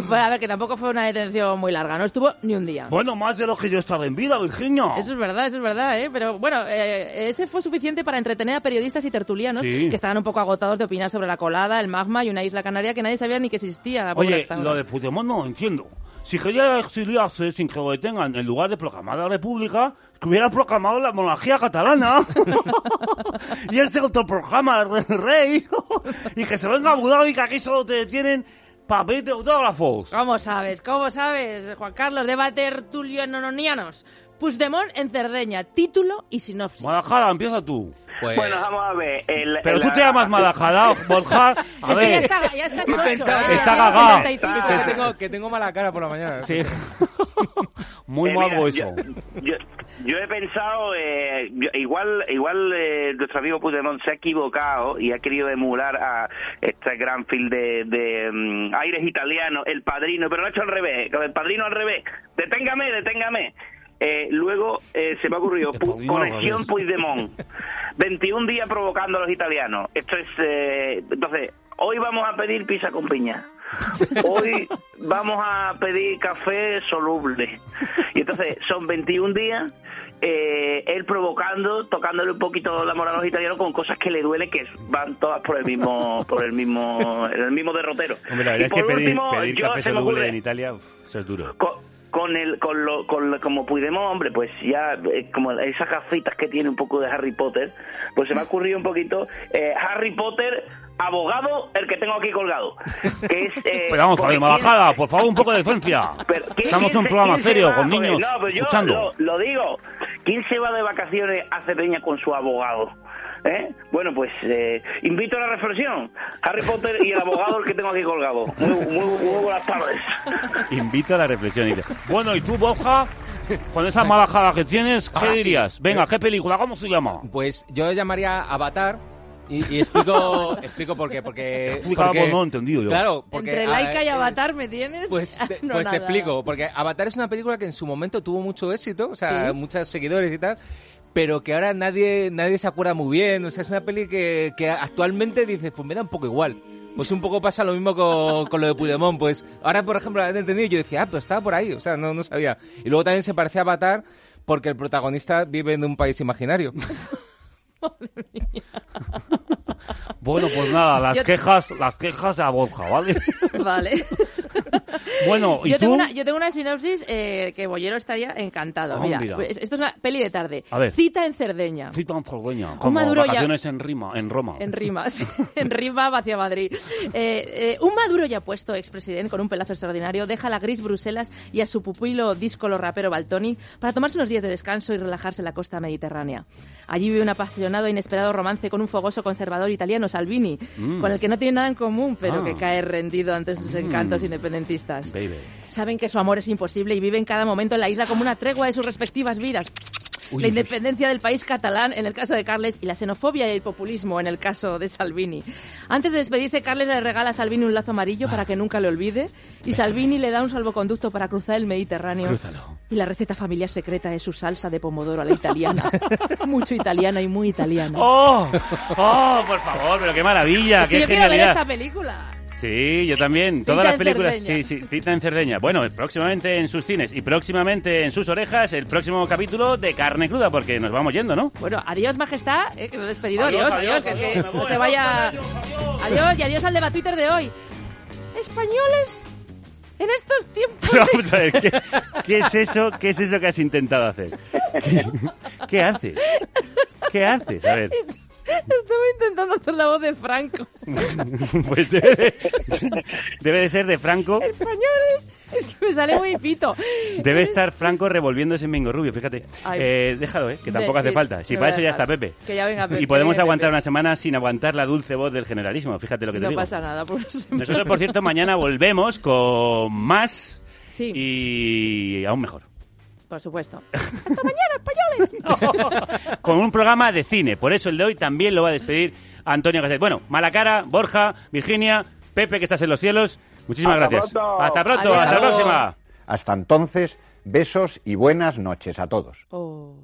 Speaker 21: Bueno, a ver, que tampoco fue una detención muy larga, no estuvo ni un día.
Speaker 2: bueno, más de lo que yo estaba en vida, Virginia.
Speaker 21: Eso es verdad, eso es verdad, ¿eh? Pero bueno, eh, ese fue suficiente para entretener a periodistas y tertulianos
Speaker 2: Sí.
Speaker 21: que estaban un poco agotados de opinar sobre la colada, el magma y una isla canaria que nadie sabía ni que existía.
Speaker 2: Oye, lo de Puigdemont no entiendo. Si quería exiliarse sin que lo detengan, en lugar de proclamar la República, que hubiera proclamado la monarquía catalana. y él se autoproclama el rey. y que se venga a Abu Dhabi, que aquí solo te detienen para pedirte autógrafos.
Speaker 21: ¿Cómo sabes? ¿Cómo sabes, Juan Carlos? Debate tertulianonianos. Puigdemont en Cerdeña, título y sinopsis.
Speaker 2: Malajada, empieza tú.
Speaker 19: Bueno, vamos a ver. el-
Speaker 2: Pero
Speaker 19: el-
Speaker 2: tú te llamas Malajada, Borja. A
Speaker 21: Es que ya
Speaker 2: ver.
Speaker 21: está, ya está chocho,
Speaker 20: Pensaba-
Speaker 21: ¿eh?
Speaker 2: Está
Speaker 21: Ya tiene
Speaker 2: cagao.
Speaker 21: 75.
Speaker 20: Que tengo, que tengo mala cara por la mañana.
Speaker 2: Sí. Muy
Speaker 19: Eh, mira,
Speaker 2: eso.
Speaker 19: Yo, yo he pensado, eh, yo- igual igual eh, nuestro amigo Puigdemont se ha equivocado y ha querido emular a este gran film de, de mm, aires italianos, El Padrino, pero lo ha hecho al revés, con El Padrino al revés. Deténgame, deténgame. Eh, luego eh, se me ha ocurrido, pu- conexión. Puigdemont. 21 días provocando a los italianos. Esto es, eh, entonces, hoy vamos a pedir pizza con piña. Hoy vamos a pedir café soluble. Y entonces son 21 días eh, él provocando, tocándole un poquito la moral a los italianos con cosas que le duelen que van todas por el mismo por el mismo el mismo derrotero.
Speaker 2: Hombre, la
Speaker 19: y
Speaker 2: verdad es que
Speaker 19: por
Speaker 2: pedir,
Speaker 19: último,
Speaker 2: pedir
Speaker 19: yo
Speaker 2: café soluble
Speaker 19: ocurre-
Speaker 2: en Italia, uf, eso es duro.
Speaker 19: Con, el con lo, con lo- como Puigdemont hombre pues ya eh, como esas gafitas que tiene un poco de Harry Potter pues se me ha ocurrido un poquito eh, Harry Potter abogado el que tengo aquí colgado que es eh,
Speaker 2: Pero vamos a
Speaker 19: porque
Speaker 2: ver, Malajada, por favor, un poco de decencia.
Speaker 19: pero ¿quién-
Speaker 2: Estamos en un programa serio, con niños
Speaker 19: no, pero yo
Speaker 2: escuchando.
Speaker 19: Lo, lo digo. ¿Quién se va de vacaciones a Cerdeña con su abogado? ¿Eh? Bueno, pues eh, invito a la reflexión. Harry Potter y el abogado el que tengo aquí colgado. Muy, muy, muy buenas tardes.
Speaker 2: Invito a la reflexión. Dice, Bueno, ¿y tú, Borja? Con esa malajada que tienes, ¿qué
Speaker 20: Ah, sí.
Speaker 2: dirías? Venga, ¿qué película? ¿Cómo se llama?
Speaker 20: Pues yo llamaría Avatar y, y explico, explico por qué. Porque, porque-
Speaker 2: no entendido yo.
Speaker 20: Claro, porque...
Speaker 21: Entre
Speaker 20: ah,
Speaker 21: Laika y
Speaker 20: eh,
Speaker 21: Avatar me tienes.
Speaker 20: Pues, te,
Speaker 21: No,
Speaker 20: pues te explico, porque Avatar es una película que en su momento tuvo mucho éxito, o sea,
Speaker 21: Sí.
Speaker 20: muchos seguidores y tal, pero que ahora nadie nadie se acuerda muy bien, o sea, es una peli que, que actualmente dices, pues me da un poco igual. Pues un poco pasa lo mismo con, con lo de Puigdemont, pues ahora, por ejemplo, la he entendido y yo decía, ah, pues estaba por ahí, o sea, no, no sabía. Y luego también se parece a Avatar porque el protagonista vive en un país imaginario.
Speaker 2: Bueno, pues nada, las
Speaker 21: Yo-
Speaker 2: quejas, las quejas a Borja, ¿vale?
Speaker 21: Vale.
Speaker 2: Bueno, ¿y
Speaker 21: yo,
Speaker 2: tú?
Speaker 21: tengo una, yo tengo una sinopsis eh, que Bollero estaría encantado.
Speaker 2: Ah,
Speaker 21: mira,
Speaker 2: mira.
Speaker 21: esto es una peli de tarde.
Speaker 2: A ver.
Speaker 21: Cita en Cerdeña.
Speaker 2: Cita en Cerdeña, como
Speaker 21: Maduro ya-
Speaker 2: en Rima, en Roma.
Speaker 21: En rimas, en rima hacia Madrid. Eh, eh, un Maduro ya puesto, expresidente, con un pelazo extraordinario, deja la gris Bruselas y a su pupilo díscolo rapero Baltoni para tomarse unos días de descanso y relajarse en la costa mediterránea. Allí vive un apasionado e inesperado romance con un fogoso conservador italiano, Salvini,
Speaker 2: Mm.
Speaker 21: con el que no tiene nada en común, pero
Speaker 2: Ah.
Speaker 21: que cae rendido ante sus encantos
Speaker 2: Mm.
Speaker 21: independentistas.
Speaker 2: Baby.
Speaker 21: Saben que su amor es imposible y viven cada momento en la isla como una tregua de sus respectivas vidas.
Speaker 2: Uy,
Speaker 21: la
Speaker 2: uy.
Speaker 21: independencia del país catalán en el caso de Carles y la xenofobia y el populismo en el caso de Salvini. Antes de despedirse, Carles le regala a Salvini un lazo amarillo para que nunca le olvide y Salvini le da un salvoconducto para cruzar el Mediterráneo.
Speaker 2: Crúzalo.
Speaker 21: Y la receta familiar secreta es su salsa de pomodoro a la italiana. Mucho italiana y muy italiana.
Speaker 2: ¡Oh! ¡Oh, por favor! Pero qué maravilla,
Speaker 21: es que
Speaker 2: qué
Speaker 21: yo quiero ver
Speaker 2: genialidad.
Speaker 21: esta película.
Speaker 2: Sí, yo también.
Speaker 21: Cita
Speaker 2: Todas las
Speaker 21: en
Speaker 2: películas.
Speaker 21: Cerdeña.
Speaker 2: Sí, sí, cita en Cerdeña. Bueno, próximamente en sus cines y próximamente en sus orejas el próximo capítulo de Carne Cruda, porque nos vamos yendo, ¿no?
Speaker 21: Bueno, adiós, majestad, eh, que lo he despedido.
Speaker 2: Adiós,
Speaker 21: Adiós, adiós,
Speaker 2: adiós,
Speaker 21: que, no se vaya. Adiós y adiós al debate Twitter de hoy. Españoles, en estos tiempos.
Speaker 2: Pero vamos a ver, ¿qué, qué es eso? ¿Qué es eso que has intentado hacer? ¿Qué, qué haces? ¿Qué haces? A ver.
Speaker 21: Estaba intentando hacer la voz de Franco.
Speaker 2: Pues debe de, debe de ser de Franco.
Speaker 21: Españoles, Es que me sale muy pito.
Speaker 2: Debe estar Franco revolviéndose en Mingo Rubio, fíjate.
Speaker 21: Ay.
Speaker 2: Eh, déjalo, ¿eh? Que tampoco hace falta. Si para eso ya está. Pepe.
Speaker 21: Que ya venga Pepe,
Speaker 2: Y podemos aguantar una semana sin aguantar la dulce voz del generalismo. Fíjate lo que te
Speaker 21: no
Speaker 2: digo.
Speaker 21: pasa nada. Por.
Speaker 2: Nosotros, por cierto, mañana volvemos con más
Speaker 21: Sí.
Speaker 2: y aún mejor.
Speaker 21: Por supuesto. ¡Hasta mañana, españoles!
Speaker 2: Con un programa de cine. Por eso el de hoy también lo va a despedir Antonio Gasset. Bueno, Malacara, Borja, Virginia, Pepe, que estás en los cielos. Muchísimas
Speaker 27: Hasta
Speaker 2: gracias.
Speaker 27: pronto.
Speaker 2: Hasta pronto,
Speaker 27: Adiós.
Speaker 2: hasta la próxima.
Speaker 27: Hasta entonces, besos y buenas noches a todos.
Speaker 21: Oh.